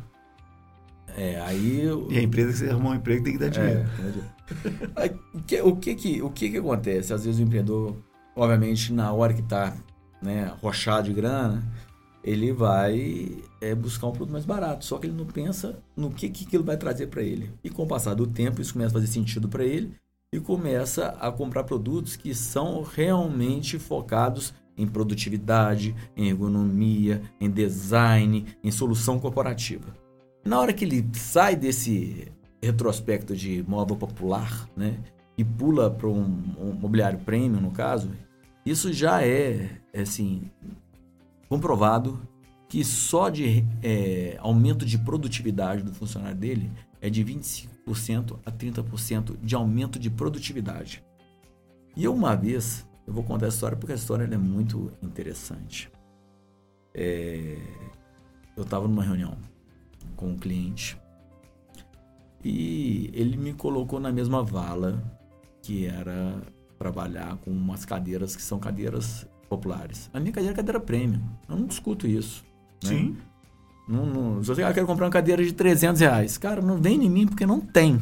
É, aí... E a empresa que você arrumar um emprego tem que dar dinheiro. É, entendi. Aí, o, que, que, o que que acontece? Às vezes o empreendedor, obviamente, na hora que está né, arrochado de grana, ele vai é, buscar um produto mais barato. Só que ele não pensa no que, que aquilo vai trazer para ele. E com o passar do tempo, isso começa a fazer sentido para ele e começa a comprar produtos que são realmente focados em produtividade, em ergonomia, em design, em solução corporativa. Na hora que ele sai desse retrospecto de móvel popular, né, e pula para um, um mobiliário premium, no caso, isso já é, assim, comprovado que só de é, aumento de produtividade do funcionário dele é de 25% a 30% de aumento de produtividade. E eu uma vez, eu vou contar a história porque a história é muito interessante. É, eu estava numa reunião com um cliente e ele me colocou na mesma vala que era trabalhar com umas cadeiras que são cadeiras populares. A minha cadeira é cadeira premium. Eu não discuto isso. né? Sim. Não, não, se você ah, quer comprar uma cadeira de 300 reais, cara, não vem em mim porque não tem.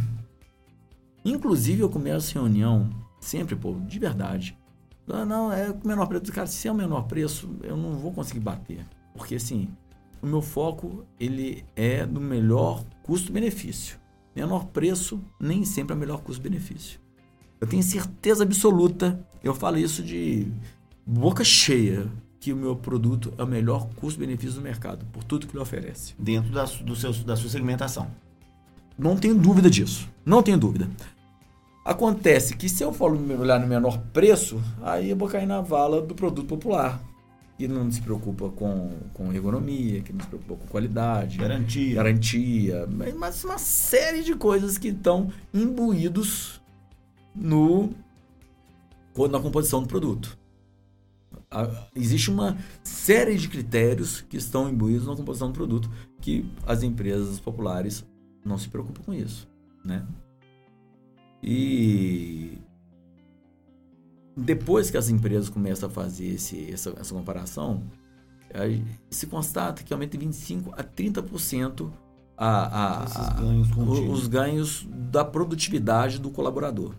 Inclusive, eu começo reunião, sempre, pô, de verdade, Ah, não, é o menor preço. Cara, se é o menor preço, eu não vou conseguir bater. Porque, assim, o meu foco, ele é do melhor custo-benefício. Menor preço nem sempre é o melhor custo-benefício. Eu tenho certeza absoluta, eu falo isso de boca cheia, que o meu produto é o melhor custo-benefício do mercado, por tudo que ele oferece. Dentro da, do seu, da sua segmentação. Não tenho dúvida disso. Não tenho dúvida. Acontece que se eu for olhar no menor preço, aí eu vou cair na vala do produto popular. Que não se preocupa com, com ergonomia, que não se preocupa com qualidade, Garantia. garantia, mas- mas uma série de coisas que estão imbuídos no na composição do produto. A- Existe uma série de critérios que estão imbuídos na composição do produto que as empresas populares não se preocupam com isso, né? E depois que as empresas começam a fazer esse, essa, essa comparação, se constata que aumenta de 25 a 30% a, a, Esses a- ganhos os ganhos da produtividade do colaborador.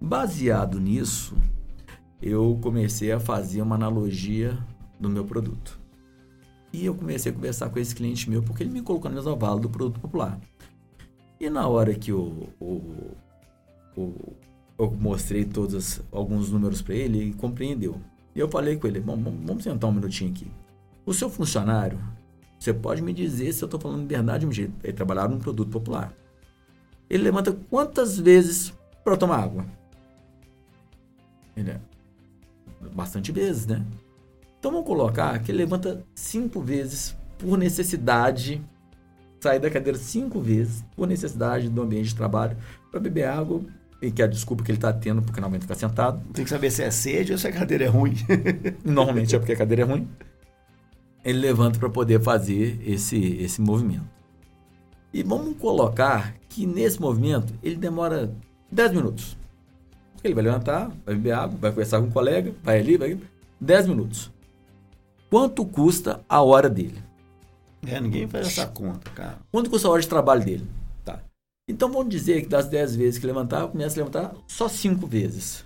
Baseado nisso, eu comecei a fazer uma analogia do meu produto. E eu comecei a conversar com esse cliente meu, porque ele me colocou mesma vala do produto popular. E na hora que o- eu mostrei todos alguns números para ele, ele compreendeu. E eu falei com ele, bom, vamos sentar um minutinho aqui. O seu funcionário, você pode me dizer se eu estou falando verdade ou mentira. Ele trabalhava num produto popular. Ele levanta quantas vezes para tomar água? Ele bastante vezes, né? Então vamos colocar que ele levanta cinco vezes por necessidade, sair da cadeira cinco vezes por necessidade do ambiente de trabalho para beber água e que é a desculpa que ele está tendo porque não aguenta ficar sentado. Tem que saber se é sede ou se a cadeira é ruim. [LAUGHS] Normalmente é porque a cadeira é ruim. Ele levanta para poder fazer esse, esse movimento. E vamos colocar que nesse movimento ele demora 10 minutos. Ele vai levantar, vai beber água, vai conversar com um colega, vai ali, vai 10 minutos. Quanto custa a hora dele? É, ninguém faz essa conta, cara. Quanto custa a hora de trabalho dele? Tá. Então vamos dizer que das 10 vezes que levantar, começa a levantar só 5 vezes.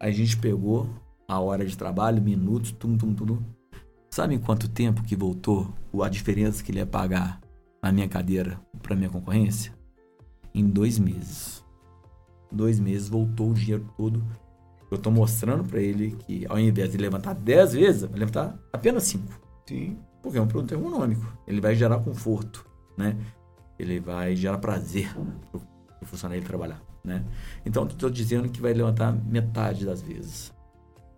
Aí a gente pegou a hora de trabalho, minutos, tum, tum, tum. tum. Sabe em quanto tempo que voltou a diferença que ele ia pagar na minha cadeira para minha concorrência? Em dois meses. Dois meses voltou o dinheiro todo. Eu tô mostrando para ele que ao invés de levantar 10 vezes, vai levantar apenas 5 Sim. porque é um produto ergonômico. Ele vai gerar conforto, né? Ele vai gerar prazer pro, pro funcionário trabalhar, né? Então, estou dizendo que vai levantar metade das vezes.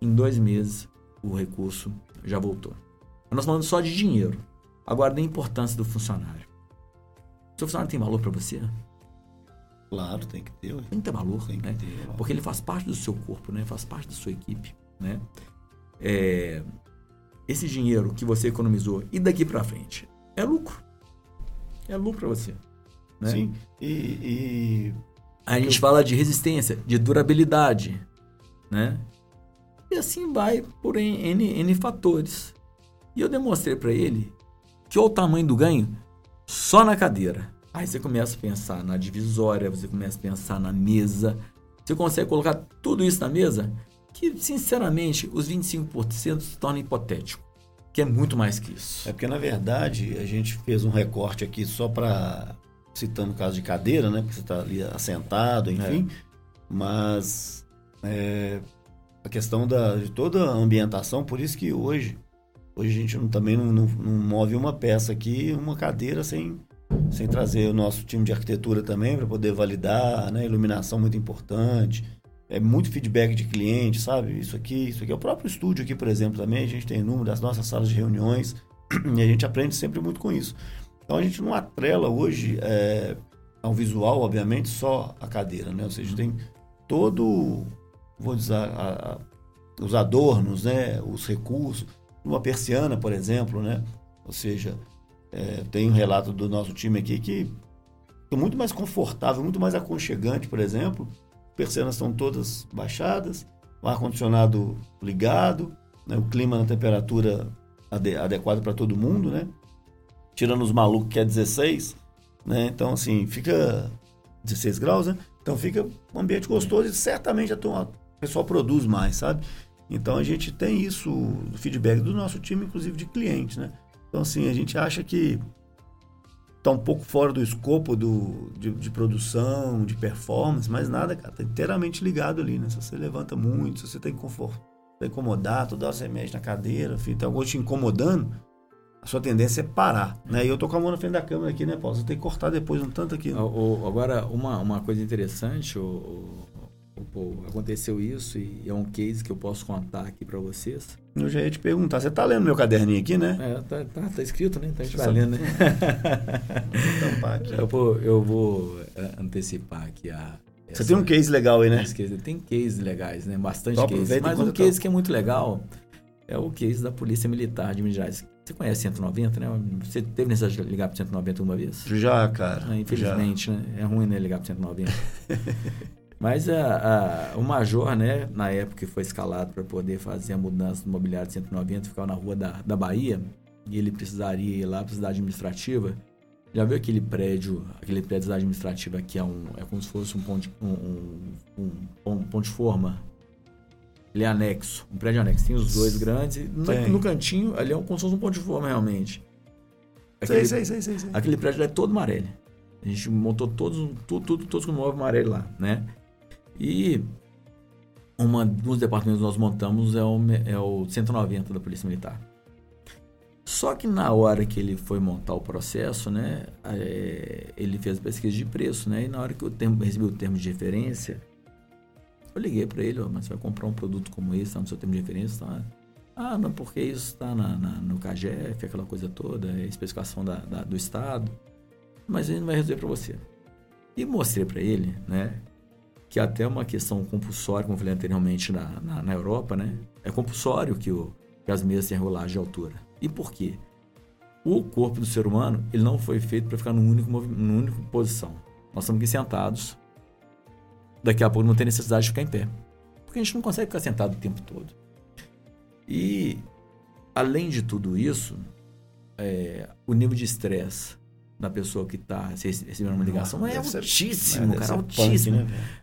Em dois meses, o recurso já voltou. Nós falando só de dinheiro. Agora, da importância do funcionário. O seu funcionário tem valor para você? Claro, tem que ter. ué. Tem que ter valor, Tem que né? ter. Porque ele faz parte do seu corpo, né? Faz parte da sua equipe, né? É, esse dinheiro que você economizou e daqui para frente é lucro. É lucro para você. Né? Sim. E, e a gente fala de resistência, de durabilidade, né? E assim vai por N, N, N fatores. E eu demonstrei para ele que olha o tamanho do ganho só na cadeira. Aí você começa a pensar na divisória, você começa a pensar na mesa. Você consegue colocar tudo isso na mesa que, sinceramente, os 25% se torna hipotético. Que é muito mais que isso. É porque, na verdade, a gente fez um recorte aqui só para citando o caso de cadeira, né? Porque você está ali assentado, enfim. Mas é, a questão da, de toda a ambientação, por isso que hoje, hoje a gente não- também não, não- não move uma peça aqui, uma cadeira sem, sem trazer o nosso time de arquitetura também para poder validar, né? Iluminação muito importante. É muito feedback de cliente, sabe? Isso aqui, isso aqui é o próprio estúdio aqui, por exemplo, também. A gente tem número das nossas salas de reuniões [CLEARS THROAT] e a gente aprende sempre muito com isso. Então a gente não atrela hoje é, ao visual, obviamente, só a cadeira, né? Ou seja, tem todo, vou dizer, a- a- os adornos, né? Os recursos, uma persiana, por exemplo, né? Ou seja, é, tem um relato do nosso time aqui que é muito mais confortável, muito mais aconchegante, por exemplo. Persianas estão todas baixadas, o ar-condicionado ligado, né? o clima na temperatura ade- adequada para todo mundo, né? Tirando os malucos que é 16, né? Então, assim, fica 16 graus, né? Então fica um ambiente gostoso e certamente o pessoal produz mais, sabe? Então a gente tem isso, o feedback do nosso time, inclusive de clientes, né? Então, assim, a gente acha que está um pouco fora do escopo do, de, de, produção, de performance, mas nada, cara, tá inteiramente ligado ali, né? Se você levanta muito, se você tem conforto, tá incomodar, toda hora você mexe na cadeira, enfim, tem algo te incomodando, a sua tendência é parar, né? E eu tô com a mão na frente da câmera aqui, né, Paulo? Você tem que cortar depois um tanto aqui. Né? O, o, agora, uma, uma coisa interessante, o, Pô, aconteceu isso e é um case que eu posso contar aqui para vocês. Eu já ia te perguntar, você tá lendo meu caderninho aqui, né? É, tá, tá, tá escrito, né? Então a gente vai lendo, né? Eu vou, eu vou é, antecipar aqui a. Você tem um case legal aí, né? Tem cases legais, né? Bastante cases. Mas um case que é muito legal é o case da Polícia Militar de Minas Gerais. Você conhece 190, né? Você teve necessidade de ligar para 190 uma vez? Já, cara. É, infelizmente, já. né? É ruim, né? Ligar para 190. [LAUGHS] Mas a, a, o major, né, na época que foi escalado para poder fazer a mudança do mobiliário de 190, ficava na rua da, da Bahia, e ele precisaria ir lá para a cidade administrativa. Já viu aquele prédio, aquele prédio da administrativa que é, um, é como se fosse um ponto de, um, um, um, de forma? Ele é anexo, um prédio anexo. Tem os dois grandes, no, no, cantinho ali é como se fosse um ponto de forma realmente. Aquele, sei, sei, sei, sei, Aquele prédio é todo amarelo. A gente montou todos, tudo, tudo, todos com móvel amarelo lá, né? E uma dos departamentos que nós montamos é o, é o 190 da Polícia Militar. Só que na hora que ele foi montar o processo, né, é, ele fez pesquisa de preço, né, e na hora que eu termo, recebi o termo de referência, eu liguei para ele, oh, mas você vai comprar um produto como esse, está no seu termo de referência, tá? Ah, não, porque isso está no CAGEF, aquela coisa toda, é especificação da, da, do Estado, mas ele não vai resolver para você. E mostrei para ele, né, que até uma questão compulsória, como eu falei anteriormente na, na, na Europa, né? É compulsório que, o, que as mesas tenham regulagem de altura. E por quê? O corpo do ser humano ele não foi feito para ficar numa única, numa única posição. Nós estamos aqui sentados. Daqui a pouco não tem necessidade de ficar em pé. Porque a gente não consegue ficar sentado o tempo todo. E, além de tudo isso, é, o nível de estresse da pessoa que está recebendo uma ligação é altíssimo, cara, altíssimo. Punk, né,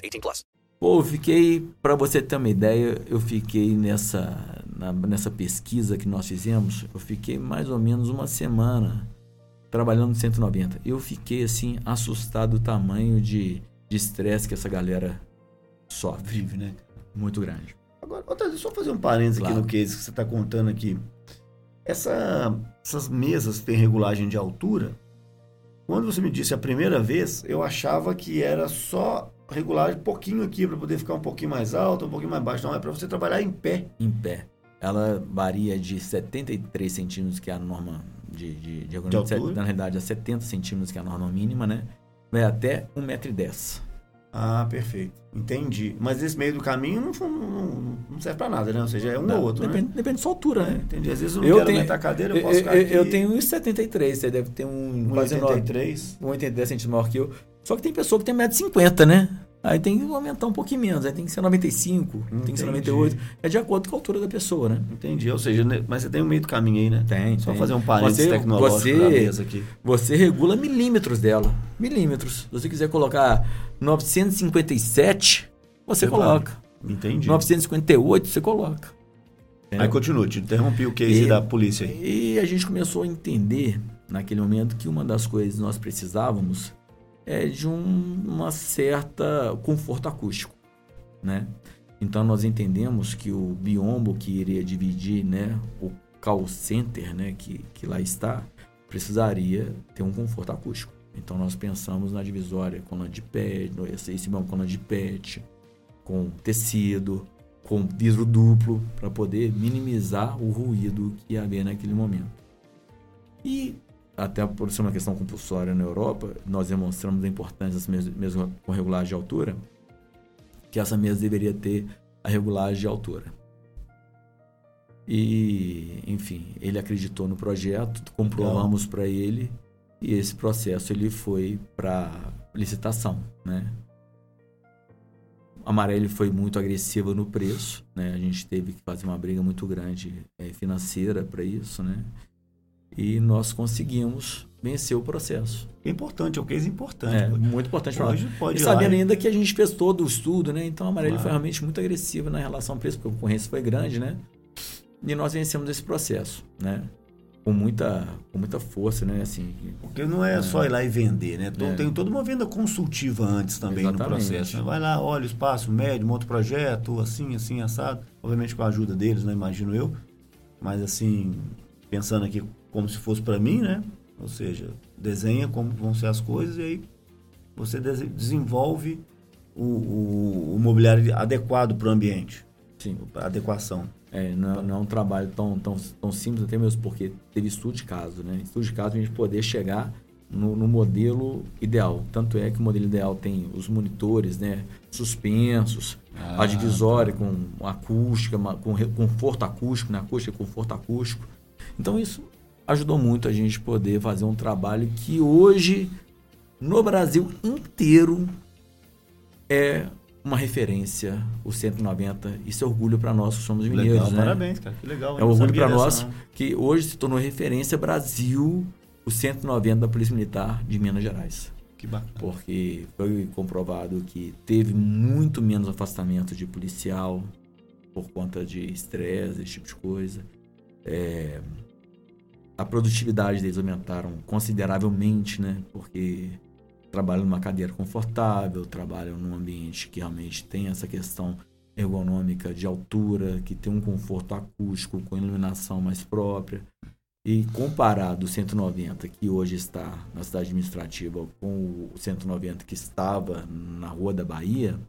18 plus. Pô, eu fiquei, para você ter uma ideia, eu fiquei nessa, na, nessa pesquisa que nós fizemos, eu fiquei mais ou menos uma semana trabalhando no 190. Eu fiquei assim assustado do tamanho de estresse que essa galera sofre. Vive, né? Muito grande. Agora, Otávio, só fazer um parênteses claro. aqui no case que você está contando aqui. Essa, essas mesas têm regulagem de altura. Quando você me disse a primeira vez, eu achava que era só regulagem um pouquinho aqui para poder ficar um pouquinho mais alto, um pouquinho mais baixo. Não, é para você trabalhar em pé. Em pé. Ela varia de 73 centímetros, que é a norma de, de, de, de altura. Na realidade, a 70 centímetros, que é a norma mínima, né? Vai até 1,10m. Ah, perfeito. Entendi. Mas esse meio do caminho não, não, não serve pra nada, né? Ou seja, é um ou outro, depende, né? depende da sua altura, É, né? entendi. Às vezes eu Eu quero tenho, aumentar a cadeira, eu eu, posso ficar eu- aqui. eu tenho 1,73, você deve ter um quase 1,83. 1,83 centímetros maior que eu. Só que tem pessoa que tem 1,50m, né? Aí tem que aumentar um pouquinho menos, aí tem que ser 95, tem que ser Entendi. 98. É de acordo com a altura da pessoa, né? Entendi. Ou seja, né, mas você tem um meio do caminho aí, né? Tem, Só tem. fazer um parênteses Você- tecnológico você- mesa aqui. Você regula milímetros dela. Milímetros. Se você quiser colocar 957, você Você coloca. Entendi. 958, você coloca. Aí continua, te interrompi o case E- da polícia aí. E a gente começou a entender, naquele momento, que uma das coisas que nós precisávamos é de um- uma certa conforto acústico, né? Então nós entendemos que o biombo que iria dividir, né, o call center, né, que, que lá está, precisaria ter um conforto acústico. Então nós pensamos na divisória com pet, no- esse biombo com pet, com tecido, com vidro duplo, para poder minimizar o ruído que ia haver naquele momento. E, até por ser uma questão compulsória na Europa, nós demonstramos a importância das mesas, mesas com regulagem de altura, que essa mesa deveria ter a regulagem de altura. E, enfim, ele acreditou no projeto, comprovamos para ele e esse processo ele foi para licitação, né? A Amarelli foi muito agressiva no preço, né? A gente teve que fazer uma briga muito grande eh, financeira para isso, né? E nós conseguimos vencer o processo. É importante, é um case importante. É, muito importante para nós. Pode E sabendo ainda que a gente fez todo o estudo, né? Então a Amarelli Claro. foi realmente muito agressiva na relação ao preço, porque a concorrência foi grande, né? E nós vencemos esse processo, né? Com muita, com muita força, né? Assim, Porque não é, só ir lá e vender, né? Então, É. Tem toda uma venda consultiva antes também Exatamente. no processo. né? Vai lá, olha o espaço médio, monta o projeto, assim, assim, assado. Obviamente com a ajuda deles, né? Imagino eu. Mas assim, pensando aqui como se fosse para mim, né? Ou seja, desenha como vão ser as coisas e aí você dese- desenvolve o, o, o mobiliário adequado para o ambiente. sim, A adequação. É, não, não é um trabalho tão, tão, tão simples, até mesmo porque teve estudo de caso, né? Estudo de caso a gente poder chegar no, no modelo ideal. Tanto é que o modelo ideal tem os monitores, né? Suspensos, a divisória com acústica, com conforto acústico, né? Acústica conforto acústico. Então isso ajudou muito a gente poder fazer um trabalho que hoje, no Brasil inteiro, é uma referência, o 190. Isso é orgulho para nós que somos mineiros, legal, né? parabéns, cara. Que legal. É orgulho para nós não. que hoje se tornou referência Brasil, o 190 da Polícia Militar de Minas Gerais. Que bacana. Porque foi comprovado que teve muito menos afastamento de policial por conta de estresse, esse tipo de coisa. É, a produtividade deles aumentaram consideravelmente, né? Porque trabalham numa cadeira confortável, trabalham num ambiente que realmente tem essa questão ergonômica de altura, que tem um conforto acústico com iluminação mais própria. E comparado o 190 que hoje está na cidade administrativa com o 190 que estava na Rua da Bahia,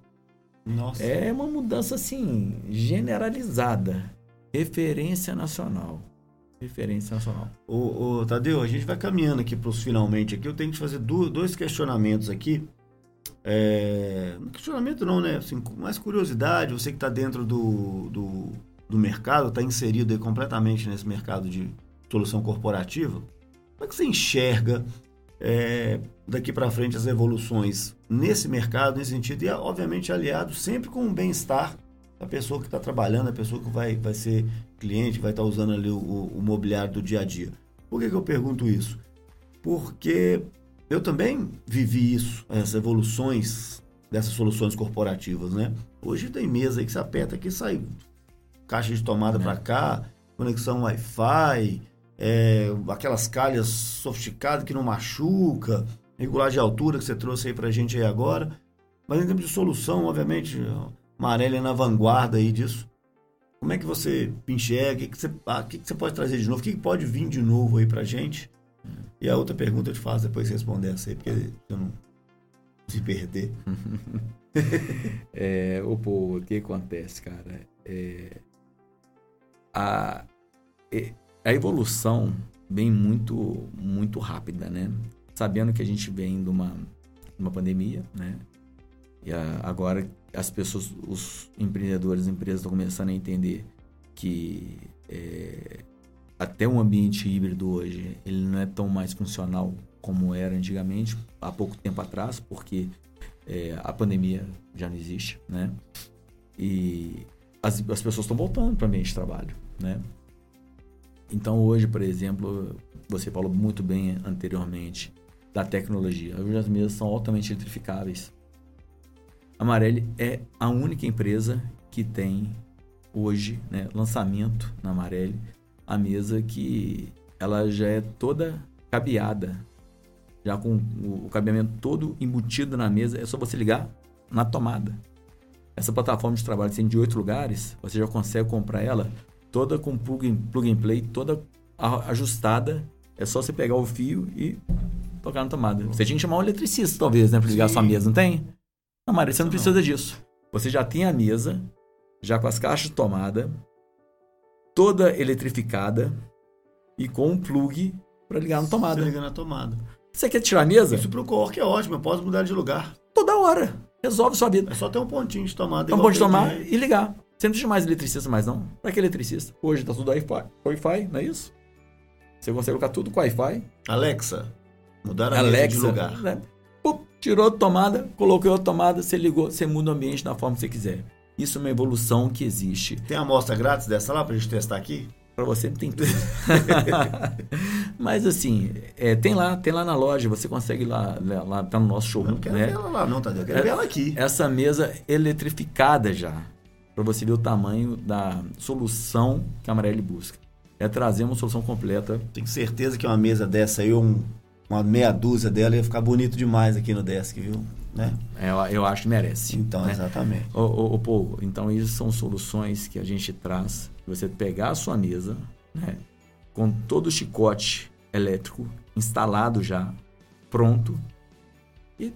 Nossa. é uma mudança assim generalizada, referência nacional. Referência nacional. Ô, ô, Tadeu, a gente vai caminhando aqui para os finalmente aqui. Eu tenho que fazer dois questionamentos aqui. É... não Questionamento não, né? Assim, mais curiosidade, você que está dentro do, do, do mercado, está inserido completamente nesse mercado de solução corporativa. Como é que você enxerga é, daqui para frente as evoluções nesse mercado, nesse sentido? E, obviamente, aliado sempre com o bem-estar da pessoa que está trabalhando, a pessoa que vai, vai ser cliente, vai estar usando ali o, o mobiliário do dia a dia. Por que, que eu pergunto isso? Porque eu também vivi isso, essas evoluções dessas soluções corporativas, né? Hoje tem mesa aí que você aperta aqui sai caixa de tomada para cá, conexão Wi-Fi, é, aquelas calhas sofisticadas que não machuca, regulagem de altura que você trouxe aí pra gente aí agora. Mas em termos de solução, obviamente, Amarela é na vanguarda aí disso. Como é que você enxerga? O que, você, ah, que, você pode trazer de novo? O que, pode vir de novo aí pra gente? E a outra pergunta eu te faço depois você responder essa aí, porque eu não se perder. [LAUGHS] É, o, o que acontece, cara? É, a, é, a evolução vem muito, muito rápida, né? Sabendo que a gente vem de uma, de uma pandemia, né? E a- agora as pessoas, os empreendedores, as empresas estão começando a entender que é, até um ambiente híbrido hoje, ele não é tão mais funcional como era antigamente, há pouco tempo atrás, porque é, a pandemia já não existe, né? E as, as pessoas estão voltando para o ambiente de trabalho, né? Então hoje, por exemplo, você falou muito bem anteriormente da tecnologia. Hoje as mesas são altamente eletrificáveis. A Marelli é a única empresa que tem hoje, né, lançamento na Marelli, a mesa que ela já é toda cabeada, já com o, cabeamento todo embutido na mesa, é só você ligar na tomada. Essa plataforma de trabalho tem de oito lugares, você já consegue comprar ela toda com plug and, plug and play, toda ajustada. É só você pegar o fio e tocar na tomada. Você tinha que chamar um eletricista, talvez, né? Pra ligar a sua Sim. mesa, não tem? Não, Maria, você não precisa disso. Você já tem a mesa, já com as caixas de tomada, toda eletrificada e com um plug para ligar na tomada. Você liga na tomada. Você quer tirar a mesa? Isso pro co-work é ótimo, eu posso mudar de lugar. Toda hora. Resolve sua vida. É só ter um pontinho de tomada. Tem tomar de- e ligar. Você não precisa mais eletricista mais, não. Pra que eletricista? Hoje tá tudo Wi-Fi, Wi-Fi, não é isso? Você consegue colocar tudo com Wi-Fi. Alexa, mudar a mesa Alexa, de lugar. né? Tirou a tomada, colocou a tomada, você ligou, você muda o ambiente da forma que você quiser. Isso é uma evolução que existe. Tem amostra grátis dessa lá pra gente testar aqui? Pra você tem tudo. [LAUGHS] Mas assim, é, tem lá, tem lá na loja, você consegue ir lá, lá, lá tá no nosso Eu showroom, não quero né? ver ela lá, não, Tadeu. Eu quero É- ver ela aqui. Essa mesa eletrificada já, para você ver o tamanho da solução que a Amarelli busca. É trazer uma solução completa. Tenho certeza que uma mesa dessa aí, um- uma meia dúzia dela, ia ficar bonito demais aqui no desk, viu? Né? é, Eu, eu acho que merece. Então, né? exatamente. Ô, ô, ô, Paul, então isso são soluções que a gente traz. Você pegar a sua mesa, né, com todo o chicote elétrico instalado já, pronto, e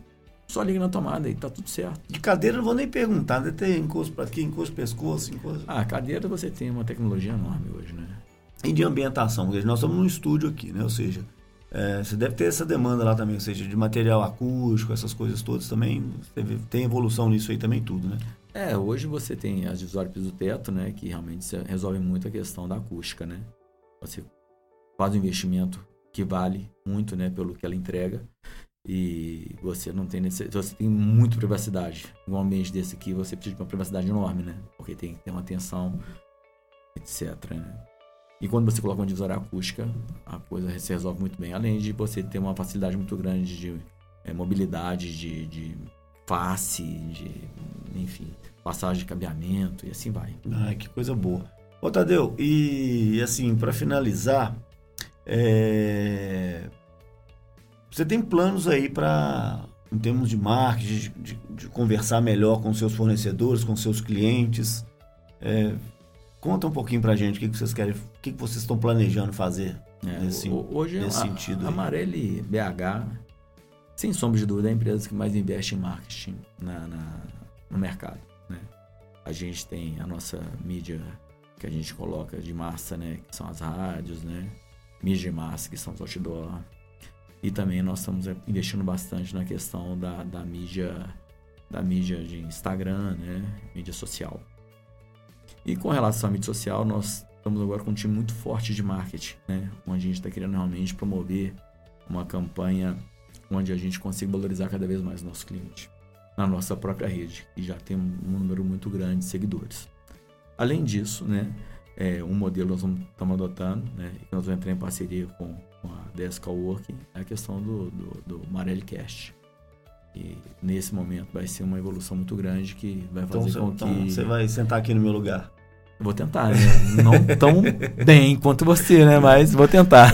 só liga na tomada e tá tudo certo. De cadeira não vou nem perguntar, deve ter encosto pra aqui, encosto pescoço, encosto... Ah, cadeira você tem uma tecnologia enorme hoje, né? E de ambientação, nós estamos num estúdio aqui, né? Ou seja, é, você deve ter essa demanda lá também, ou seja, de material acústico, essas coisas todas também. Tem evolução nisso aí também, tudo, né? É, hoje você tem as divisórias piso teto, né, que realmente resolvem muito a questão da acústica, né? Você faz um investimento que vale muito, né, pelo que ela entrega e você não tem necess... você tem muita privacidade. Um ambiente desse aqui, você precisa de uma privacidade enorme, né? Porque tem que ter uma atenção, etc, né? E quando você coloca uma divisória acústica, a coisa se resolve muito bem. Além de você ter uma facilidade muito grande de eh, mobilidade, de, de face, de, enfim, passagem de cabeamento e assim vai. Ai, que coisa boa. Ô, Tadeu, e assim, para finalizar, é, você tem planos aí para, em termos de marketing, de, de- de conversar melhor com seus fornecedores, com seus clientes? É, Conta um pouquinho pra gente o que, que vocês querem, o que, que vocês estão planejando fazer É, nesse, hoje nesse a, sentido a. Amarelli BH, sem sombra de dúvida, é a empresa que mais investe em marketing na, na- no mercado. Né? A gente tem a nossa mídia que a gente coloca de massa, né? que são as rádios, né? mídia de massa, que são os outdoor. E também nós estamos é, investindo bastante na questão da, da mídia da mídia de Instagram, né? mídia social. E com relação à mídia social, nós estamos agora com um time muito forte de marketing, né? Onde a gente está querendo realmente promover uma campanha onde a gente consiga valorizar cada vez mais o nosso cliente na nossa própria rede, que já tem um número muito grande de seguidores. Além disso, né? É, um modelo nós vamos- estamos adotando, né? E que nós vamos entrar em parceria com, com a DS Coworking, é a questão do, do, do Marelli Cast. E nesse momento vai ser uma evolução muito grande que vai Então, fazer você, com então, que você vai sentar aqui no meu lugar. Vou tentar, né? Não tão bem quanto você, né? Mas vou tentar.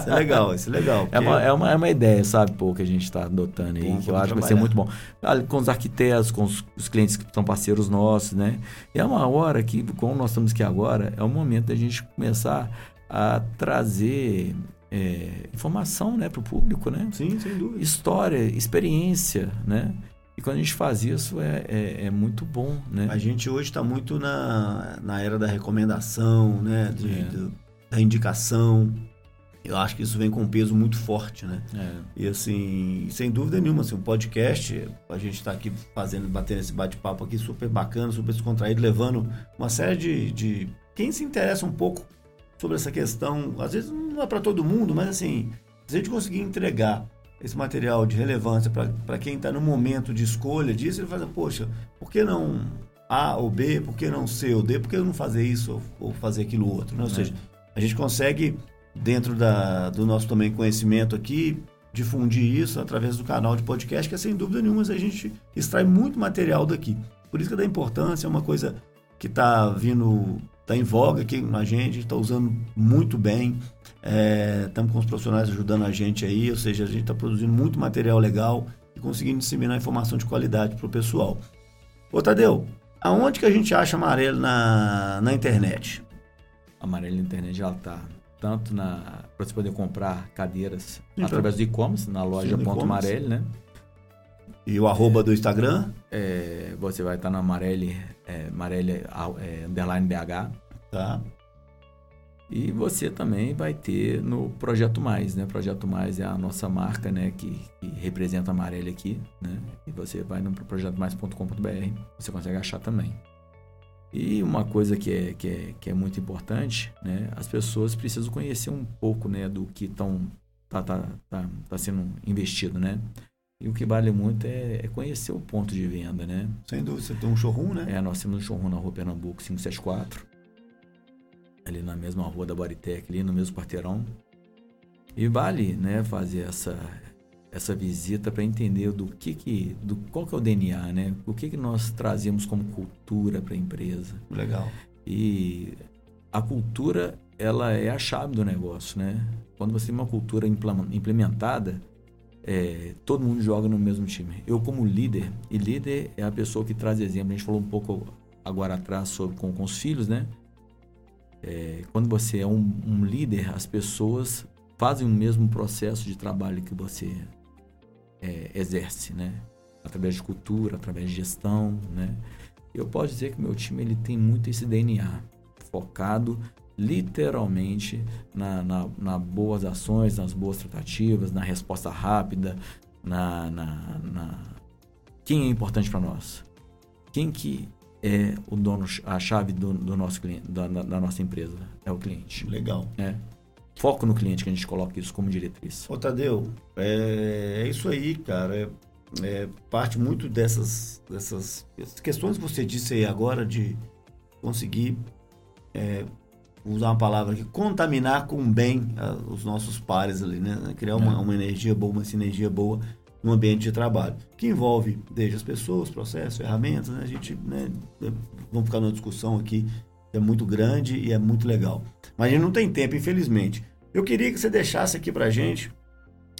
Isso é legal, isso é legal. É uma, porque- é, uma, é uma ideia, sabe, pô, que a gente está adotando aí, Bom, que eu acho que vai ser muito bom. Com os arquitetos, com os, os clientes que são parceiros nossos, né? E é uma hora que, como nós estamos aqui agora, é o momento da gente começar a trazer é, informação, né, para o público, né? Sim, sem dúvida. História, experiência, né? E quando a gente faz isso, é, é, é muito bom, né? A gente hoje está muito na, na era da recomendação, né? de- É. do- da indicação. Eu acho que isso vem com um peso muito forte, né? É. E assim, sem dúvida nenhuma, assim, o podcast, a gente está aqui fazendo, batendo esse bate-papo aqui super bacana, super descontraído, levando uma série de, de. Quem se interessa um pouco sobre essa questão, às vezes não é para todo mundo, mas assim, se a gente conseguir entregar esse material de relevância para quem está no momento de escolha disso, ele fala, poxa, por que não A ou B, por que não C ou D, por que não fazer isso ou, fazer aquilo outro? Né? Ou É. seja, a gente consegue, dentro da, do nosso também conhecimento aqui, difundir isso através do canal de podcast, que é sem dúvida nenhuma a gente extrai muito material daqui. Por isso que é da importância, é uma coisa que está vindo, está em voga aqui com a gente, está usando muito bem. Estamos com os profissionais ajudando a gente aí, ou seja, a gente está produzindo muito material legal e conseguindo disseminar informação de qualidade para o pessoal. Ô Tadeu, aonde que a gente acha amarelo na, na internet? Amarelo na internet ela tá tanto na para você poder comprar cadeiras Sim, através do e-commerce na loja Sim, ponto. Amarelli, né? E o arroba do Instagram? É, você vai estar na Amarelli, é, Amarelli é, underline BH. Tá. E você também vai ter no Projeto Mais, né? Projeto Mais é a nossa marca, né? Que, que representa a Amarelli aqui, né? E você vai no projetomais.com.br, você consegue achar também. E uma coisa que é, que é, que é muito importante, né? As pessoas precisam conhecer um pouco, né? Do que estão tá, tá, tá, tá sendo investido, né? E o que vale muito é, é conhecer o ponto de venda, né? Sem dúvida, você tem um showroom, né? É, nós temos um showroom na rua Pernambuco 574. Ali na mesma rua da Boritec, ali no mesmo quarteirão. E vale, né, fazer essa essa visita para entender do que que do qual que é o DNA, né? O que que nós trazemos como cultura para a empresa. Legal. E a cultura, ela é a chave do negócio, né? Quando você tem uma cultura implementada, é, todo mundo joga no mesmo time. Eu como líder, e líder é a pessoa que traz exemplo. A gente falou um pouco agora atrás sobre com, com os filhos, né? É, quando você é um, um líder, as pessoas fazem o mesmo processo de trabalho que você é, exerce, né? Através de cultura, através de gestão, né? Eu posso dizer que meu time ele tem muito esse DNA focado literalmente na, na, na boas ações, nas boas tratativas, na resposta rápida, na, na, na... quem é importante para nós, quem que é o dono, a chave do, do nosso cliente, da, da, nossa empresa é o cliente. Legal. né? Foco no cliente que a gente coloca isso como diretriz. Ô Tadeu, é, é isso aí, cara. É, é parte muito dessas, dessas questões que você disse aí agora de conseguir é, usar uma palavra aqui, contaminar com bem ah, os nossos pares ali, né? Criar uma, É. uma energia boa, uma sinergia boa no ambiente de trabalho, que envolve desde as pessoas, processos, ferramentas, né? A gente, né, vamos ficar numa discussão aqui que é muito grande e é muito legal. Mas a gente não tem tempo, infelizmente. Eu queria que você deixasse aqui pra gente,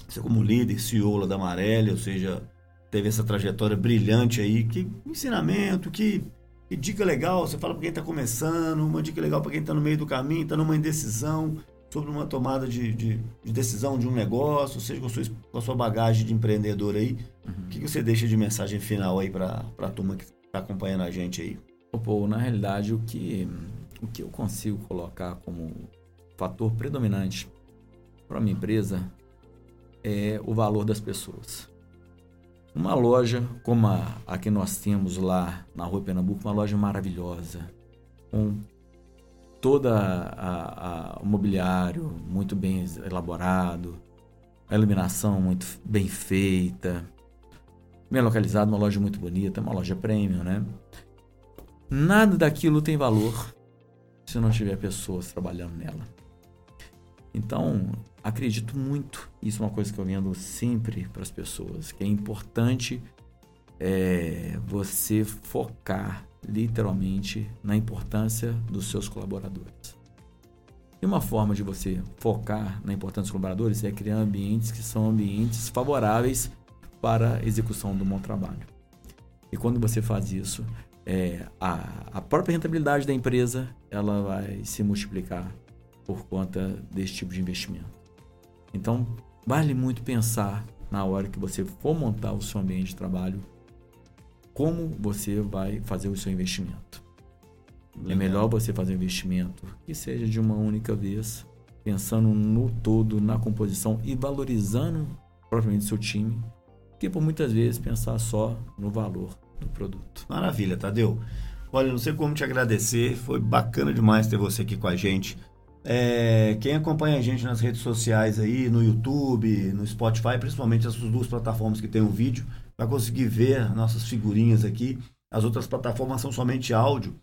você como líder, CEO da Amarelli, ou seja, teve essa trajetória brilhante aí, que ensinamento, que, que dica legal, você fala para quem está começando, uma dica legal para quem está no meio do caminho, está numa indecisão sobre uma tomada de, de, de decisão de um negócio, seja, com a sua, com a sua bagagem de empreendedor aí, o que, que você deixa de mensagem final aí para a turma que está acompanhando a gente aí? Pô, na realidade, o que, o que eu consigo colocar como fator predominante para uma empresa é o valor das pessoas. Uma loja como a, a que nós temos lá na Rua Pernambuco, uma loja maravilhosa, com toda a, o mobiliário muito bem elaborado, a iluminação muito bem feita, bem localizado, uma loja muito bonita, uma loja premium, né? Nada daquilo tem valor se não tiver pessoas trabalhando nela. Então, acredito muito, isso é uma coisa que eu vendo sempre para as pessoas, que é importante é, você focar literalmente na importância dos seus colaboradores. E uma forma de você focar na importância dos colaboradores é criar ambientes que são ambientes favoráveis para a execução do bom trabalho. E quando você faz isso, é, a, a própria rentabilidade da empresa ela vai se multiplicar por conta desse tipo de investimento. Então, vale muito pensar na hora que você for montar o seu ambiente de trabalho, como você vai fazer o seu investimento. É melhor você fazer um investimento que seja de uma única vez pensando no todo, na composição e valorizando propriamente seu time, que por muitas vezes pensar só no valor do produto. Maravilha, Tadeu. Olha, não sei como te agradecer, foi bacana demais ter você aqui com a gente. É, quem acompanha a gente nas redes sociais aí, no YouTube, no Spotify, principalmente essas duas plataformas que tem o vídeo, vai conseguir ver nossas figurinhas aqui. As outras plataformas são somente áudio.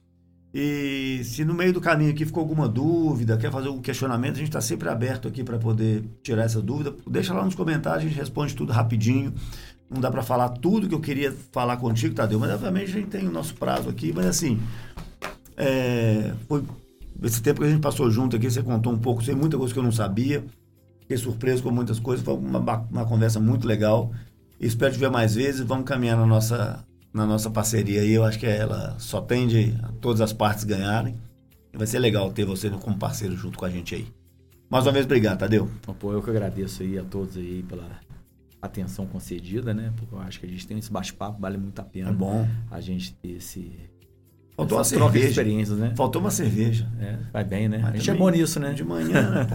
E se no meio do caminho aqui ficou alguma dúvida, quer fazer algum questionamento, a gente está sempre aberto aqui para poder tirar essa dúvida. Deixa lá nos comentários, a gente responde tudo rapidinho. Não dá para falar tudo que eu queria falar contigo, Tadeu, mas obviamente a gente tem o nosso prazo aqui. Mas assim, é, foi esse tempo que a gente passou junto aqui, você contou um pouco, sei muita coisa que eu não sabia. Fiquei surpreso com muitas coisas, foi uma, uma conversa muito legal. Espero te ver mais vezes. Vamos caminhar na nossa na nossa parceria aí. Eu acho que ela só tende a todas as partes ganharem. Vai ser legal ter você como parceiro junto com a gente aí. Mais uma vez, obrigado, Tadeu. Pô, eu que agradeço aí a todos aí pela atenção concedida, né? Porque eu acho que a gente tem esse bate-papo, vale muito a pena. É bom. A gente ter esse. Faltou uma essa cerveja. experiências, né? Faltou uma cerveja. É, vai bem, né? Mas a gente é também bom nisso, né? De manhã?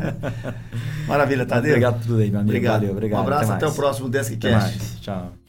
[LAUGHS] Maravilha, Tadeu. Obrigado por tudo aí, meu amigo. Obrigado. Valeu, obrigado. Um abraço, até, mais. o próximo Até Deskcast. Tchau.